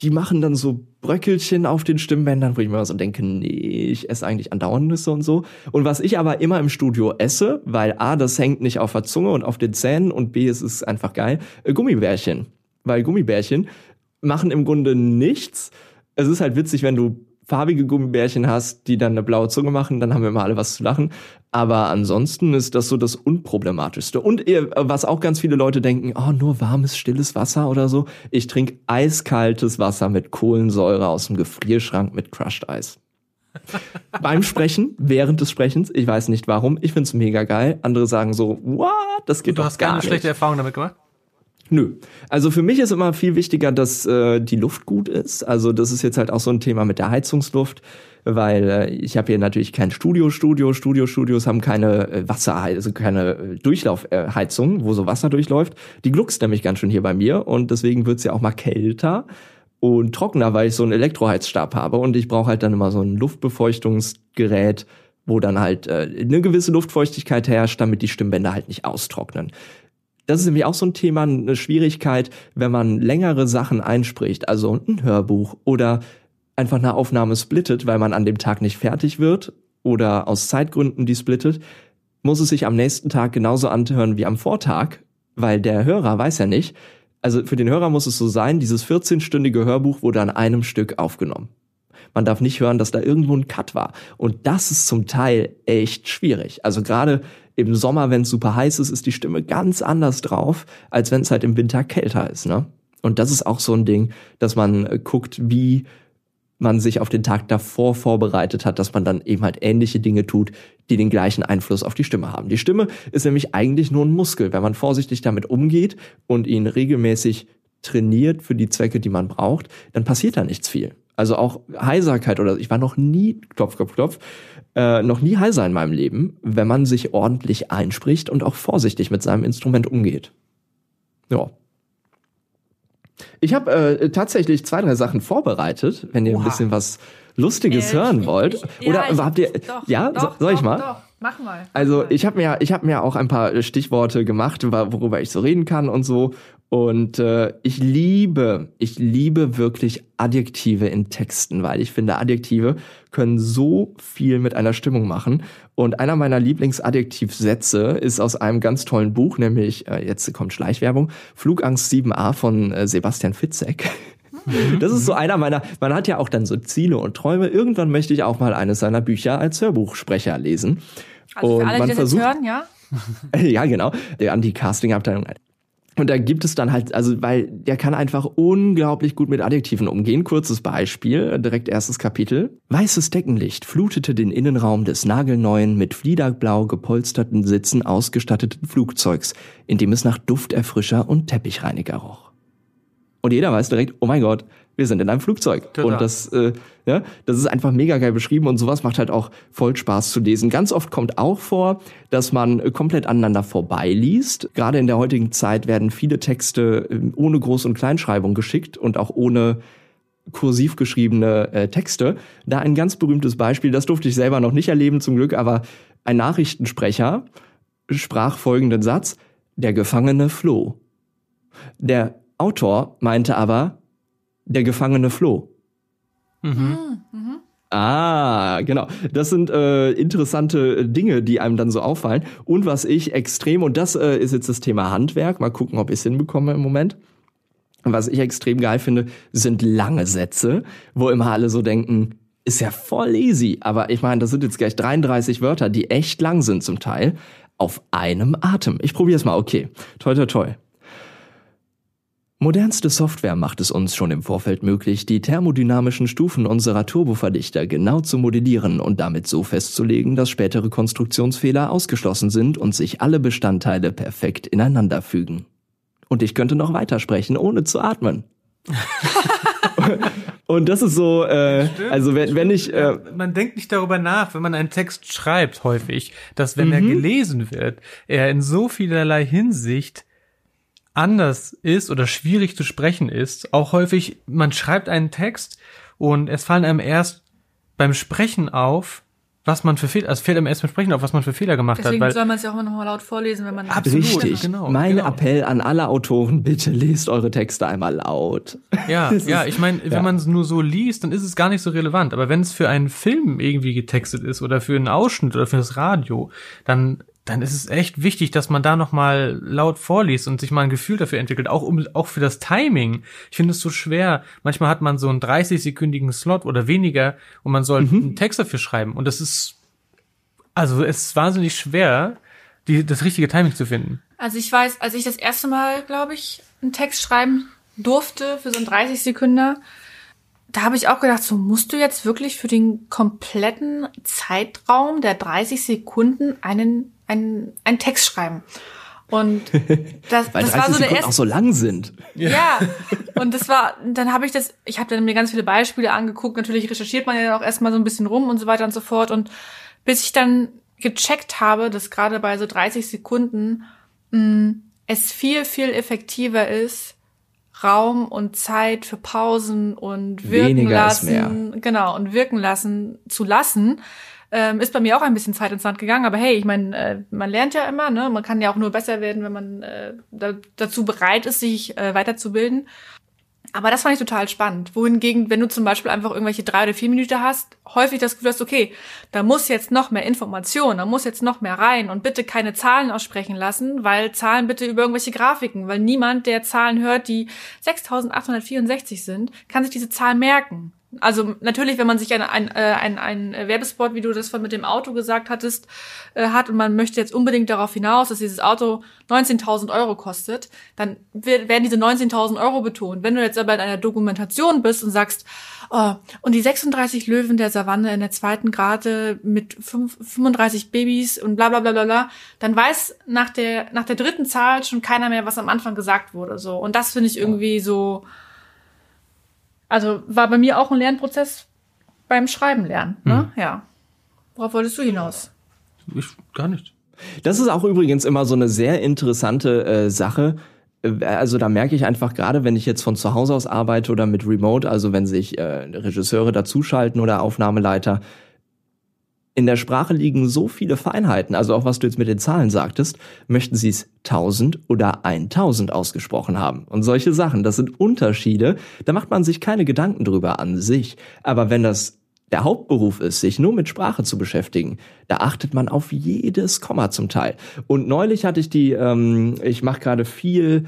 die machen dann so Bröckelchen auf den Stimmbändern, wo ich mir so denke, nee, ich esse eigentlich andauernd Nüsse und so. Und was ich aber immer im Studio esse, weil A, das hängt nicht auf der Zunge und auf den Zähnen und B, es ist einfach geil, äh, Gummibärchen. Weil Gummibärchen machen im Grunde nichts. Es ist halt witzig, wenn du farbige Gummibärchen hast, die dann eine blaue Zunge machen, dann haben wir mal alle was zu lachen. Aber ansonsten ist das so das Unproblematischste. Und was auch ganz viele Leute denken, oh, nur warmes, stilles Wasser oder so. Ich trinke eiskaltes Wasser mit Kohlensäure aus dem Gefrierschrank mit Crushed Eis. Beim Sprechen, während des Sprechens, ich weiß nicht warum, ich find's mega geil. Andere sagen so, what, das geht du doch hast gar keine nicht. schlechte Erfahrung damit gemacht? Nö. Also für mich ist immer viel wichtiger, dass äh, die Luft gut ist. Also das ist jetzt halt auch so ein Thema mit der Heizungsluft, weil äh, ich habe hier natürlich kein Studio-Studio. Studio-Studios haben keine äh, Wasserheizung, also keine äh, Durchlaufheizung, wo so Wasser durchläuft. Die gluckst nämlich ganz schön hier bei mir und deswegen wird's ja auch mal kälter und trockener, weil ich so einen Elektroheizstab habe und ich brauche halt dann immer so ein Luftbefeuchtungsgerät, wo dann halt äh, eine gewisse Luftfeuchtigkeit herrscht, damit die Stimmbänder halt nicht austrocknen. Das ist nämlich auch so ein Thema, eine Schwierigkeit, wenn man längere Sachen einspricht, also ein Hörbuch oder einfach eine Aufnahme splittet, weil man an dem Tag nicht fertig wird oder aus Zeitgründen die splittet, muss es sich am nächsten Tag genauso anhören wie am Vortag, weil der Hörer weiß ja nicht. Also für den Hörer muss es so sein, dieses 14-stündige Hörbuch wurde an einem Stück aufgenommen. Man darf nicht hören, dass da irgendwo ein Cut war. Und das ist zum Teil echt schwierig. Also gerade im Sommer, wenn es super heiß ist, ist die Stimme ganz anders drauf, als wenn es halt im Winter kälter ist. Ne? Und das ist auch so ein Ding, dass man äh, guckt, wie man sich auf den Tag davor vorbereitet hat, dass man dann eben halt ähnliche Dinge tut, die den gleichen Einfluss auf die Stimme haben. Die Stimme ist nämlich eigentlich nur ein Muskel. Wenn man vorsichtig damit umgeht und ihn regelmäßig trainiert für die Zwecke, die man braucht, dann passiert da nichts viel. Also auch Heiserkeit oder ich war noch nie, klopf, klopf, klopf, äh, noch nie heiser in meinem Leben, wenn man sich ordentlich einspricht und auch vorsichtig mit seinem Instrument umgeht. Ja. Ich habe äh, tatsächlich zwei, drei Sachen vorbereitet, wenn ihr Oha. ein bisschen was Lustiges äh, hören wollt. Ich, Oder ja, habt ihr? Doch, ja, doch, so, soll ich mal? Doch, mach mal. Also ich habe mir, ich habe mir auch ein paar Stichworte gemacht, worüber ich so reden kann und so. Und äh, ich liebe, ich liebe wirklich Adjektive in Texten, weil ich finde, Adjektive können so viel mit einer Stimmung machen. Und einer meiner Lieblingsadjektivsätze ist aus einem ganz tollen Buch, nämlich, äh, jetzt kommt Schleichwerbung, Flugangst 7a von äh, Sebastian Fitzek. Mhm. Das ist so einer meiner, man hat ja auch dann so Ziele und Träume. Irgendwann möchte ich auch mal eines seiner Bücher als Hörbuchsprecher lesen. Also für alle, die das versucht, hören, ja? ja, genau. Der an die Casting-Abteilung und da gibt es dann halt, also weil der kann einfach unglaublich gut mit Adjektiven umgehen. Kurzes Beispiel, direkt erstes Kapitel. Weißes Deckenlicht flutete den Innenraum des nagelneuen, mit fliederblau gepolsterten Sitzen ausgestatteten Flugzeugs, in dem es nach Dufterfrischer und Teppichreiniger roch. Und jeder weiß direkt, oh mein Gott, wir sind in einem Flugzeug. Total. Und das, äh, ja, das ist einfach mega geil beschrieben und sowas macht halt auch voll Spaß zu lesen. Ganz oft kommt auch vor, dass man komplett aneinander vorbeiliest. Gerade in der heutigen Zeit werden viele Texte ähm, ohne Groß- und Kleinschreibung geschickt und auch ohne kursiv geschriebene äh, Texte. Da ein ganz berühmtes Beispiel, das durfte ich selber noch nicht erleben zum Glück, aber ein Nachrichtensprecher sprach folgenden Satz, der Gefangene floh. Der Autor meinte aber, der Gefangene floh. Mhm. Mhm. Ah, genau. Das sind äh, interessante Dinge, die einem dann so auffallen. Und was ich extrem, und das äh, ist jetzt das Thema Handwerk, mal gucken, ob ich es hinbekomme im Moment. Was ich extrem geil finde, sind lange Sätze, wo immer alle so denken, ist ja voll easy. Aber ich meine, das sind jetzt gleich 33 Wörter, die echt lang sind zum Teil, auf einem Atem. Ich probiere es mal, okay. Toi, toi, toi. Modernste Software macht es uns schon im Vorfeld möglich, die thermodynamischen Stufen unserer Turboverdichter genau zu modellieren und damit so festzulegen, dass spätere Konstruktionsfehler ausgeschlossen sind und sich alle Bestandteile perfekt ineinander fügen. Und ich könnte noch weitersprechen, ohne zu atmen. und das ist so, äh, stimmt, also wenn, wenn ich. Äh, man denkt nicht darüber nach, wenn man einen Text schreibt, häufig, dass wenn er mhm. gelesen wird, er in so vielerlei Hinsicht anders ist oder schwierig zu sprechen ist. Auch häufig, man schreibt einen Text und es fallen einem erst beim Sprechen auf, was man für Fehler, also fällt einem erst beim Sprechen auf, was man für Fehler gemacht Deswegen hat. Deswegen soll man es ja auch immer noch mal laut vorlesen, wenn man Absolut. Richtig. Genau, mein genau. Appell an alle Autoren, bitte lest eure Texte einmal laut. Ja, ja, ich meine, wenn ja. man es nur so liest, dann ist es gar nicht so relevant. Aber wenn es für einen Film irgendwie getextet ist oder für einen Ausschnitt oder für das Radio, dann dann ist es echt wichtig, dass man da nochmal laut vorliest und sich mal ein Gefühl dafür entwickelt, auch um, auch für das Timing. Ich finde es so schwer. Manchmal hat man so einen 30-sekündigen Slot oder weniger und man soll mhm. einen Text dafür schreiben und das ist, also es ist wahnsinnig schwer, die, das richtige Timing zu finden. Also ich weiß, als ich das erste Mal, glaube ich, einen Text schreiben durfte für so einen 30 Sekunden, da habe ich auch gedacht, so musst du jetzt wirklich für den kompletten Zeitraum der 30 Sekunden einen, einen, einen Text schreiben. Und das, Weil das war so der erste, auch so lang sind. Ja, und das war, dann habe ich das, ich habe dann mir ganz viele Beispiele angeguckt. Natürlich recherchiert man ja dann auch erstmal so ein bisschen rum und so weiter und so fort. Und bis ich dann gecheckt habe, dass gerade bei so 30 Sekunden mh, mm, es viel, viel effektiver ist, Raum und Zeit für Pausen und wirken Weniger lassen, genau, und wirken lassen zu lassen, ähm, ist bei mir auch ein bisschen Zeit ins Land gegangen. Aber hey, ich meine, äh, man lernt ja immer, ne? Man kann ja auch nur besser werden, wenn man äh, da, dazu bereit ist, sich äh, weiterzubilden. Aber das fand ich total spannend. Wohingegen, wenn du zum Beispiel einfach irgendwelche drei oder vier Minuten hast, häufig das Gefühl hast, okay, da muss jetzt noch mehr Information, da muss jetzt noch mehr rein und bitte keine Zahlen aussprechen lassen, weil Zahlen bitte über irgendwelche Grafiken, weil niemand, der Zahlen hört, die 6864 sind, kann sich diese Zahl merken. Also natürlich, wenn man sich ein, ein, äh, ein, ein Werbespot, wie du das von mit dem Auto gesagt hattest, äh, hat und man möchte jetzt unbedingt darauf hinaus, dass dieses Auto 19.000 Euro kostet, dann werden diese 19.000 Euro betont. Wenn du jetzt aber in einer Dokumentation bist und sagst, oh, und die 36 Löwen der Savanne in der zweiten Grade mit 5, 35 Babys und bla bla bla bla bla, dann weiß nach der, nach der dritten Zahl schon keiner mehr, was am Anfang gesagt wurde. So. Und das finde ich irgendwie so also war bei mir auch ein Lernprozess beim Schreiben lernen. Ne? Mhm. Ja. Worauf wolltest du hinaus? Ich gar nicht. Das ist auch übrigens immer so eine sehr interessante äh, Sache. Äh, also da merke ich einfach gerade, wenn ich jetzt von zu Hause aus arbeite oder mit Remote, also wenn sich äh, Regisseure dazuschalten oder Aufnahmeleiter, in der Sprache liegen so viele Feinheiten, also auch was du jetzt mit den Zahlen sagtest, möchten sie es 1000 oder 1000 ausgesprochen haben. Und solche Sachen, das sind Unterschiede, da macht man sich keine Gedanken drüber an sich. Aber wenn das der Hauptberuf ist, sich nur mit Sprache zu beschäftigen, da achtet man auf jedes Komma zum Teil. Und neulich hatte ich die, ähm, ich mache gerade viel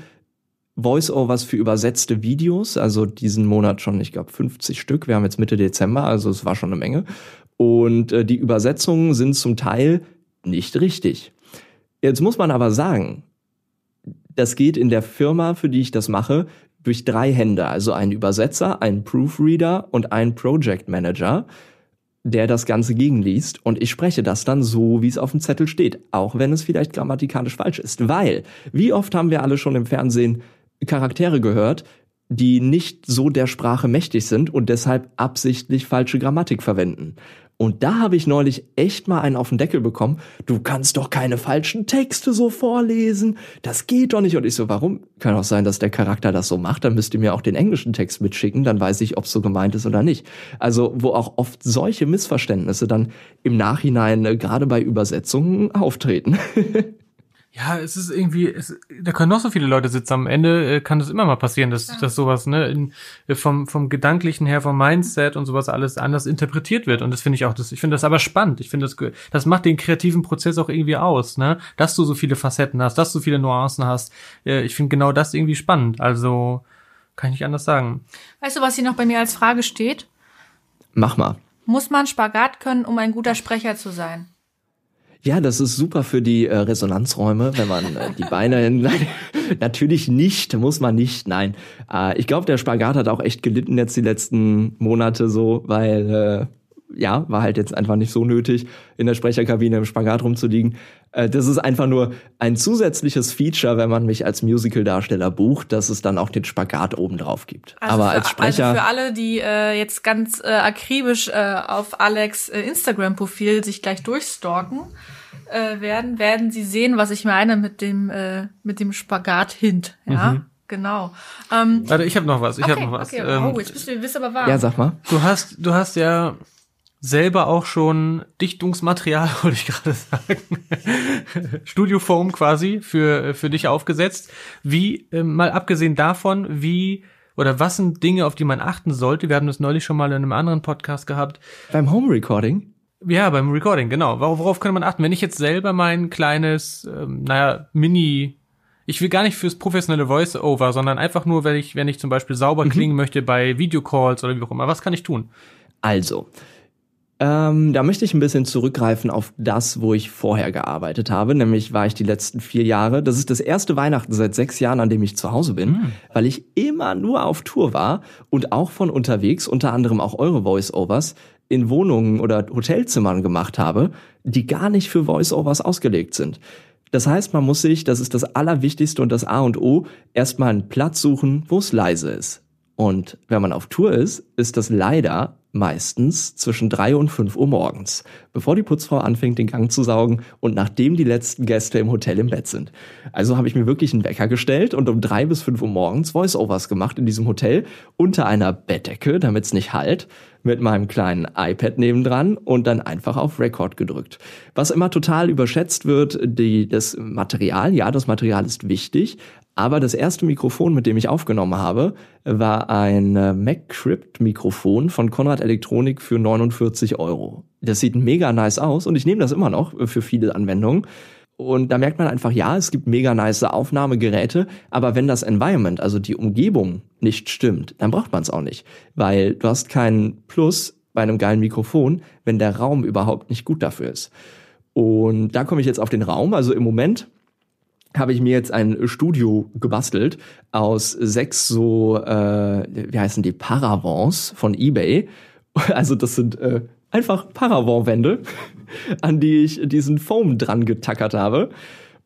Voice-Overs für übersetzte Videos, also diesen Monat schon, ich glaube, 50 Stück. Wir haben jetzt Mitte Dezember, also es war schon eine Menge. Und äh, die Übersetzungen sind zum Teil nicht richtig. Jetzt muss man aber sagen, das geht in der Firma, für die ich das mache, durch drei Hände. Also ein Übersetzer, ein Proofreader und ein Project Manager, der das Ganze gegenliest. Und ich spreche das dann so, wie es auf dem Zettel steht. Auch wenn es vielleicht grammatikalisch falsch ist. Weil, wie oft haben wir alle schon im Fernsehen Charaktere gehört, die nicht so der Sprache mächtig sind und deshalb absichtlich falsche Grammatik verwenden. Und da habe ich neulich echt mal einen auf den Deckel bekommen. Du kannst doch keine falschen Texte so vorlesen. Das geht doch nicht. Und ich so, warum? Kann auch sein, dass der Charakter das so macht. Dann müsst ihr mir auch den englischen Text mitschicken. Dann weiß ich, ob es so gemeint ist oder nicht. Also, wo auch oft solche Missverständnisse dann im Nachhinein äh, gerade bei Übersetzungen auftreten. Ja, es ist irgendwie, es, da können noch so viele Leute sitzen. Am Ende äh, kann das immer mal passieren, dass, ja. dass sowas, ne, in, äh, vom, vom Gedanklichen her, vom Mindset und sowas alles anders interpretiert wird. Und das finde ich auch, das, ich finde das aber spannend. Ich finde das, das macht den kreativen Prozess auch irgendwie aus, ne, dass du so viele Facetten hast, dass du viele Nuancen hast. Äh, ich finde genau das irgendwie spannend. Also, kann ich nicht anders sagen. Weißt du, was hier noch bei mir als Frage steht? Mach mal. Muss man Spagat können, um ein guter Sprecher zu sein? Ja, das ist super für die äh, Resonanzräume, wenn man äh, die Beine. Nein, natürlich nicht, muss man nicht. Nein, äh, ich glaube, der Spagat hat auch echt gelitten jetzt die letzten Monate so, weil äh, ja, war halt jetzt einfach nicht so nötig, in der Sprecherkabine im Spagat rumzuliegen. Äh, das ist einfach nur ein zusätzliches Feature, wenn man mich als Musical-Darsteller bucht, dass es dann auch den Spagat oben drauf gibt. Also Aber für, als Sprecher. Also für alle, die äh, jetzt ganz äh, akribisch äh, auf Alex äh, Instagram-Profil sich gleich durchstalken äh, werden, werden sie sehen, was ich meine mit dem äh, mit dem Spagat-Hint. Ja. Mhm. Genau. Ähm, Warte, ich habe noch was. Ich okay, habe noch was. Okay. Ähm, oh, jetzt bist du, bist aber warm. Ja, sag mal. Du hast, du hast ja selber auch schon Dichtungsmaterial, wollte ich gerade sagen, Studioform quasi für, für dich aufgesetzt. Wie, äh, mal abgesehen davon, wie oder was sind Dinge, auf die man achten sollte? Wir haben das neulich schon mal in einem anderen Podcast gehabt. Beim Home Recording? Ja, beim Recording, genau. Worauf, worauf könnte man achten? Wenn ich jetzt selber mein kleines, ähm, naja, Mini ich will gar nicht fürs professionelle Voice-Over, sondern einfach nur, wenn ich, wenn ich zum Beispiel sauber mhm. klingen möchte bei Videocalls oder wie auch immer. Was kann ich tun? Also, ähm, da möchte ich ein bisschen zurückgreifen auf das, wo ich vorher gearbeitet habe. Nämlich war ich die letzten vier Jahre. Das ist das erste Weihnachten seit sechs Jahren, an dem ich zu Hause bin, mhm. weil ich immer nur auf Tour war und auch von unterwegs, unter anderem auch eure Voice-Overs, in Wohnungen oder Hotelzimmern gemacht habe, die gar nicht für Voice-Overs ausgelegt sind. Das heißt, man muss sich, das ist das Allerwichtigste und das A und O, erstmal einen Platz suchen, wo es leise ist. Und wenn man auf Tour ist, ist das leider meistens zwischen drei und fünf Uhr morgens, bevor die Putzfrau anfängt, den Gang zu saugen und nachdem die letzten Gäste im Hotel im Bett sind. Also habe ich mir wirklich einen Wecker gestellt und um drei bis fünf Uhr morgens Voice-Overs gemacht in diesem Hotel unter einer Bettdecke, damit es nicht halt, mit meinem kleinen iPad nebendran und dann einfach auf Record gedrückt. Was immer total überschätzt wird, die, das Material, ja, das Material ist wichtig, aber das erste Mikrofon, mit dem ich aufgenommen habe, war ein äh, MacCrypt-Mikrofon von Konrad Elektronik für 49 Euro. Das sieht mega nice aus und ich nehme das immer noch für viele Anwendungen. Und da merkt man einfach, ja, es gibt mega nice Aufnahmegeräte, aber wenn das Environment, also die Umgebung, nicht stimmt, dann braucht man es auch nicht. Weil du hast keinen Plus bei einem geilen Mikrofon, wenn der Raum überhaupt nicht gut dafür ist. Und da komme ich jetzt auf den Raum. Also im Moment habe ich mir jetzt ein Studio gebastelt aus sechs so, äh, wie heißen die, Paravents von eBay. Also das sind äh, einfach Paravent-Wände, an die ich diesen Foam dran getackert habe.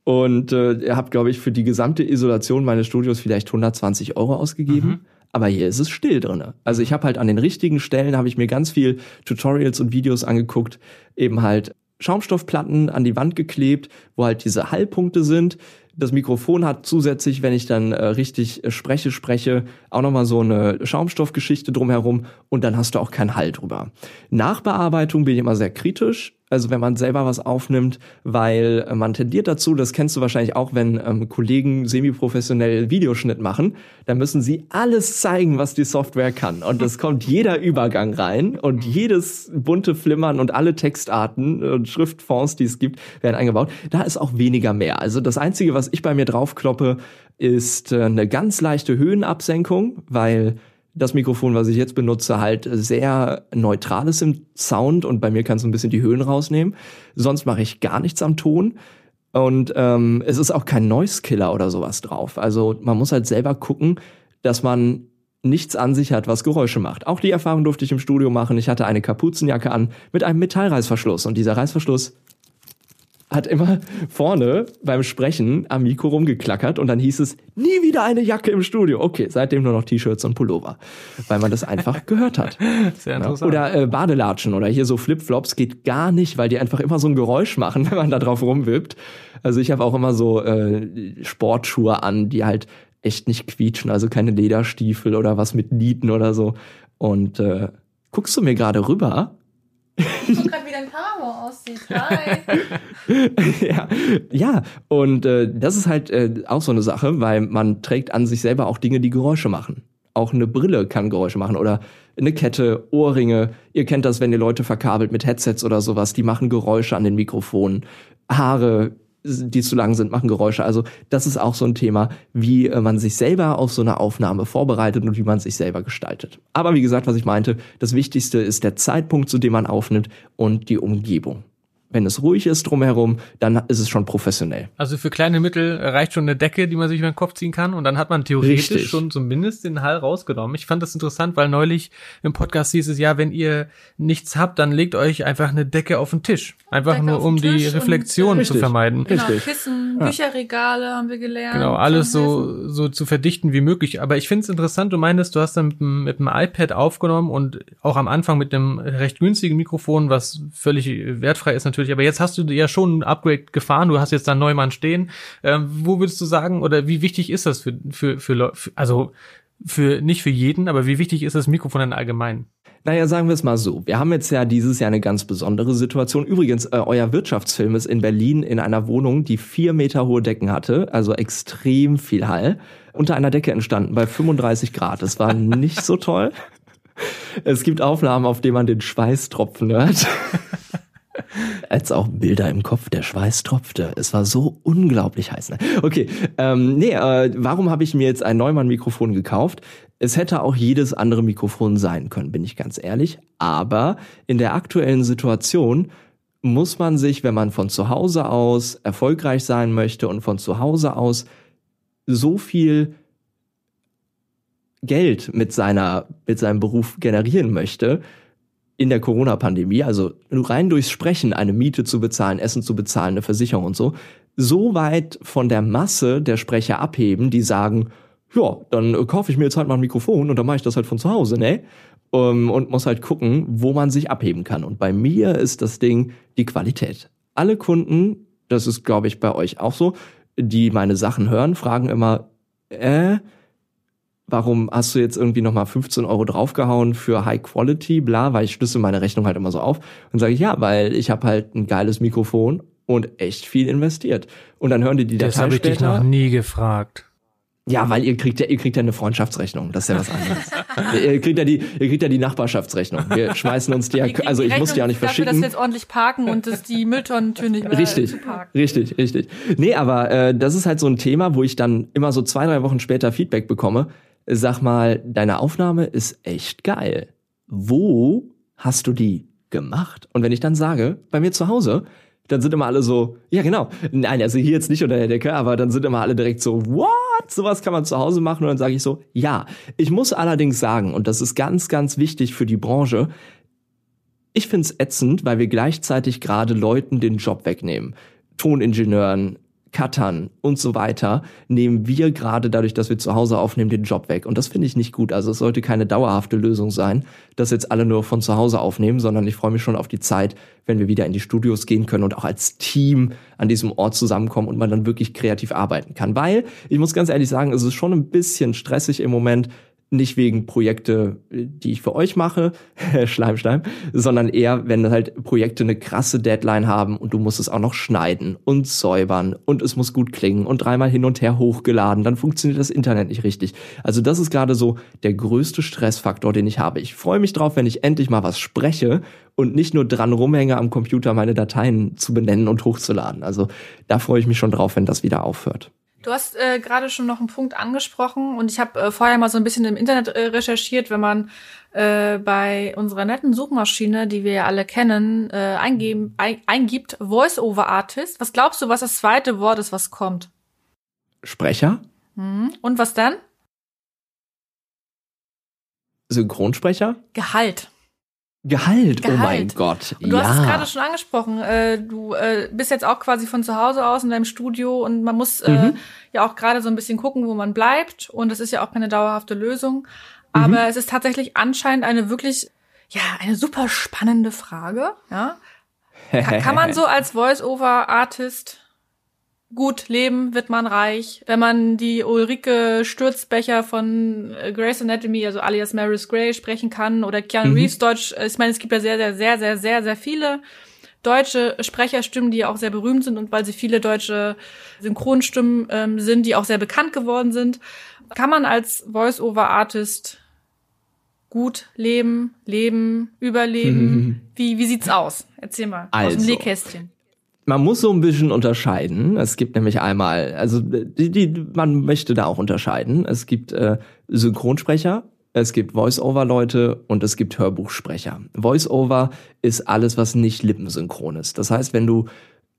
Und äh, habe, glaube ich, für die gesamte Isolation meines Studios vielleicht 120 Euro ausgegeben. Mhm. Aber hier ist es still drinne. Also ich habe halt an den richtigen Stellen habe ich mir ganz viel Tutorials und Videos angeguckt, eben halt Schaumstoffplatten an die Wand geklebt, wo halt diese Hallpunkte sind. Das Mikrofon hat zusätzlich, wenn ich dann äh, richtig äh, spreche, spreche, auch nochmal so eine Schaumstoffgeschichte drumherum und dann hast du auch keinen Hall drüber. Nachbearbeitung bin ich immer sehr kritisch also wenn man selber was aufnimmt, weil äh, man tendiert dazu, das kennst du wahrscheinlich auch, wenn ähm, Kollegen semi-professionell Videoschnitt machen, dann müssen sie alles zeigen, was die Software kann. Und es kommt jeder Übergang rein und jedes bunte Flimmern und alle Textarten und Schriftfonds, die es gibt, werden eingebaut. Da ist auch weniger mehr. Also das Einzige, was ich bei mir draufkloppe, ist äh, eine ganz leichte Höhenabsenkung, weil das Mikrofon, was ich jetzt benutze, halt sehr neutral ist im Sound und bei mir kannst du ein bisschen die Höhen rausnehmen. Sonst mache ich gar nichts am Ton. Und ähm, es ist auch kein Noise Killer oder sowas drauf. Also man muss halt selber gucken, dass man nichts an sich hat, was Geräusche macht. Auch die Erfahrung durfte ich im Studio machen. Ich hatte eine Kapuzenjacke an mit einem Metallreißverschluss und dieser Reißverschluss hat immer vorne beim Sprechen am Mikro rumgeklackert und dann hieß es, nie wieder eine Jacke im Studio. Okay, seitdem nur noch T-Shirts und Pullover, weil man das einfach gehört hat. Sehr interessant. Oder äh, Badelatschen oder hier so Flipflops geht gar nicht, weil die einfach immer so ein Geräusch machen, wenn man da drauf rumwippt. Also ich habe auch immer so äh, Sportschuhe an, die halt echt nicht quietschen, also keine Lederstiefel oder was mit Nieten oder so. Und äh, guckst du mir gerade rüber? Ich guck grad, wie dein Paramo aussieht. Hi. ja, ja, und äh, das ist halt äh, auch so eine Sache, weil man trägt an sich selber auch Dinge, die Geräusche machen. Auch eine Brille kann Geräusche machen oder eine Kette, Ohrringe. Ihr kennt das, wenn ihr Leute verkabelt mit Headsets oder sowas, die machen Geräusche an den Mikrofonen. Haare, die zu lang sind, machen Geräusche. Also das ist auch so ein Thema, wie äh, man sich selber auf so eine Aufnahme vorbereitet und wie man sich selber gestaltet. Aber wie gesagt, was ich meinte, das Wichtigste ist der Zeitpunkt, zu dem man aufnimmt und die Umgebung. Wenn es ruhig ist drumherum, dann ist es schon professionell. Also für kleine Mittel reicht schon eine Decke, die man sich über den Kopf ziehen kann und dann hat man theoretisch Richtig. schon zumindest den Hall rausgenommen. Ich fand das interessant, weil neulich im Podcast hieß es ja, wenn ihr nichts habt, dann legt euch einfach eine Decke auf den Tisch. Einfach Decke nur um die Reflexion und, zu vermeiden. Genau, Richtig. Kissen, Bücherregale haben wir gelernt. Genau, alles so, so zu verdichten wie möglich. Aber ich finde es interessant, du meintest, du hast dann mit, mit dem iPad aufgenommen und auch am Anfang mit einem recht günstigen Mikrofon, was völlig wertfrei ist natürlich natürlich, aber jetzt hast du ja schon ein Upgrade gefahren, du hast jetzt da Neumann stehen. Ähm, wo würdest du sagen, oder wie wichtig ist das für, für, für, für also für nicht für jeden, aber wie wichtig ist das Mikrofon dann allgemein? Naja, sagen wir es mal so. Wir haben jetzt ja dieses Jahr eine ganz besondere Situation. Übrigens, äh, euer Wirtschaftsfilm ist in Berlin in einer Wohnung, die vier Meter hohe Decken hatte, also extrem viel Hall, unter einer Decke entstanden bei 35 Grad. Das war nicht so toll. Es gibt Aufnahmen, auf denen man den Schweißtropfen hört. als auch Bilder im Kopf, der Schweiß tropfte. Es war so unglaublich heiß. Ne? Okay, ähm, nee, äh, warum habe ich mir jetzt ein Neumann-Mikrofon gekauft? Es hätte auch jedes andere Mikrofon sein können, bin ich ganz ehrlich. Aber in der aktuellen Situation muss man sich, wenn man von zu Hause aus erfolgreich sein möchte und von zu Hause aus so viel Geld mit seiner, mit seinem Beruf generieren möchte, in der Corona-Pandemie, also rein durchs Sprechen eine Miete zu bezahlen, Essen zu bezahlen, eine Versicherung und so, so weit von der Masse der Sprecher abheben, die sagen, ja, dann kaufe ich mir jetzt halt mal ein Mikrofon und dann mache ich das halt von zu Hause, ne? Um, und muss halt gucken, wo man sich abheben kann. Und bei mir ist das Ding die Qualität. Alle Kunden, das ist glaube ich bei euch auch so, die meine Sachen hören, fragen immer, äh, warum hast du jetzt irgendwie nochmal 15 Euro draufgehauen für High Quality, bla, weil ich schlüssel meine Rechnung halt immer so auf. Und sage ich, ja, weil ich habe halt ein geiles Mikrofon und echt viel investiert. Und dann hören die die Datei Das habe ich dich noch nie gefragt. Ja, weil ihr kriegt ja, ihr kriegt ja eine Freundschaftsrechnung. Das ist ja was anderes. ihr kriegt ja die, ihr kriegt ja die Nachbarschaftsrechnung. Wir schmeißen uns die ja, also ich muss die ja nicht verschicken. Dafür, dass wir jetzt ordentlich parken und dass die Mülltonnentür nicht mehr richtig, zu parken. Richtig, richtig. Nee, aber äh, das ist halt so ein Thema, wo ich dann immer so zwei, drei Wochen später Feedback bekomme sag mal, deine Aufnahme ist echt geil. Wo hast du die gemacht? Und wenn ich dann sage, bei mir zu Hause, dann sind immer alle so, ja genau, nein, also hier jetzt nicht unter der Decke, aber dann sind immer alle direkt so, what? Sowas kann man zu Hause machen und dann sage ich so, ja. Ich muss allerdings sagen, und das ist ganz, ganz wichtig für die Branche, ich find's ätzend, weil wir gleichzeitig gerade Leuten den Job wegnehmen. Toningenieuren, Cuttern und so weiter, nehmen wir gerade dadurch, dass wir zu Hause aufnehmen, den Job weg. Und das finde ich nicht gut. Also es sollte keine dauerhafte Lösung sein, dass jetzt alle nur von zu Hause aufnehmen, sondern ich freue mich schon auf die Zeit, wenn wir wieder in die Studios gehen können und auch als Team an diesem Ort zusammenkommen und man dann wirklich kreativ arbeiten kann. Weil, ich muss ganz ehrlich sagen, es ist schon ein bisschen stressig im Moment, nicht wegen Projekte, die ich für euch mache, Schleim, Schleim, sondern eher, wenn halt Projekte eine krasse Deadline haben und du musst es auch noch schneiden und säubern und es muss gut klingen und dreimal hin und her hochgeladen, dann funktioniert das Internet nicht richtig. Also das ist gerade so der größte Stressfaktor, den ich habe. Ich freue mich drauf, wenn ich endlich mal was spreche und nicht nur dran rumhänge am Computer meine Dateien zu benennen und hochzuladen. Also da freue ich mich schon drauf, wenn das wieder aufhört. Du hast äh, gerade schon noch einen Punkt angesprochen und ich habe äh, vorher mal so ein bisschen im Internet äh, recherchiert, wenn man äh, bei unserer netten Suchmaschine, die wir ja alle kennen, äh, eingeben, ein, eingibt Voice-over Artist. Was glaubst du, was das zweite Wort ist, was kommt? Sprecher? Mhm. Und was dann? Synchronsprecher? Gehalt. Gehalt, Gehalt. oh mein Gott. Und du ja. hast es gerade schon angesprochen. Äh, du äh, bist jetzt auch quasi von zu Hause aus in deinem Studio und man muss äh, mhm. ja auch gerade so ein bisschen gucken, wo man bleibt. Und das ist ja auch keine dauerhafte Lösung. Aber mhm. es ist tatsächlich anscheinend eine wirklich, ja, eine super spannende Frage. Ja? Kann, kann man so als Voice-Over-Artist gut leben wird man reich. Wenn man die Ulrike Stürzbecher von äh, Grace Anatomy, also alias Maris Gray, sprechen kann oder Keanu mhm. Reeves Deutsch, äh, ich meine, es gibt ja sehr, sehr, sehr, sehr, sehr, sehr viele deutsche Sprecherstimmen, die ja auch sehr berühmt sind und weil sie viele deutsche Synchronstimmen ähm, sind, die auch sehr bekannt geworden sind, kann man als Voice-Over-Artist gut leben, leben, überleben. Wie, wie sieht's aus? Erzähl mal also, aus dem also, Nähkästchen man muss so ein bisschen unterscheiden. Es gibt nämlich einmal, also die, die, man möchte da auch unterscheiden. Es gibt äh, Synchronsprecher, es gibt Voice-Over-Leute und es gibt Hörbuchsprecher. Voice-Over ist alles, was nicht lippensynchron ist. Das heißt, wenn du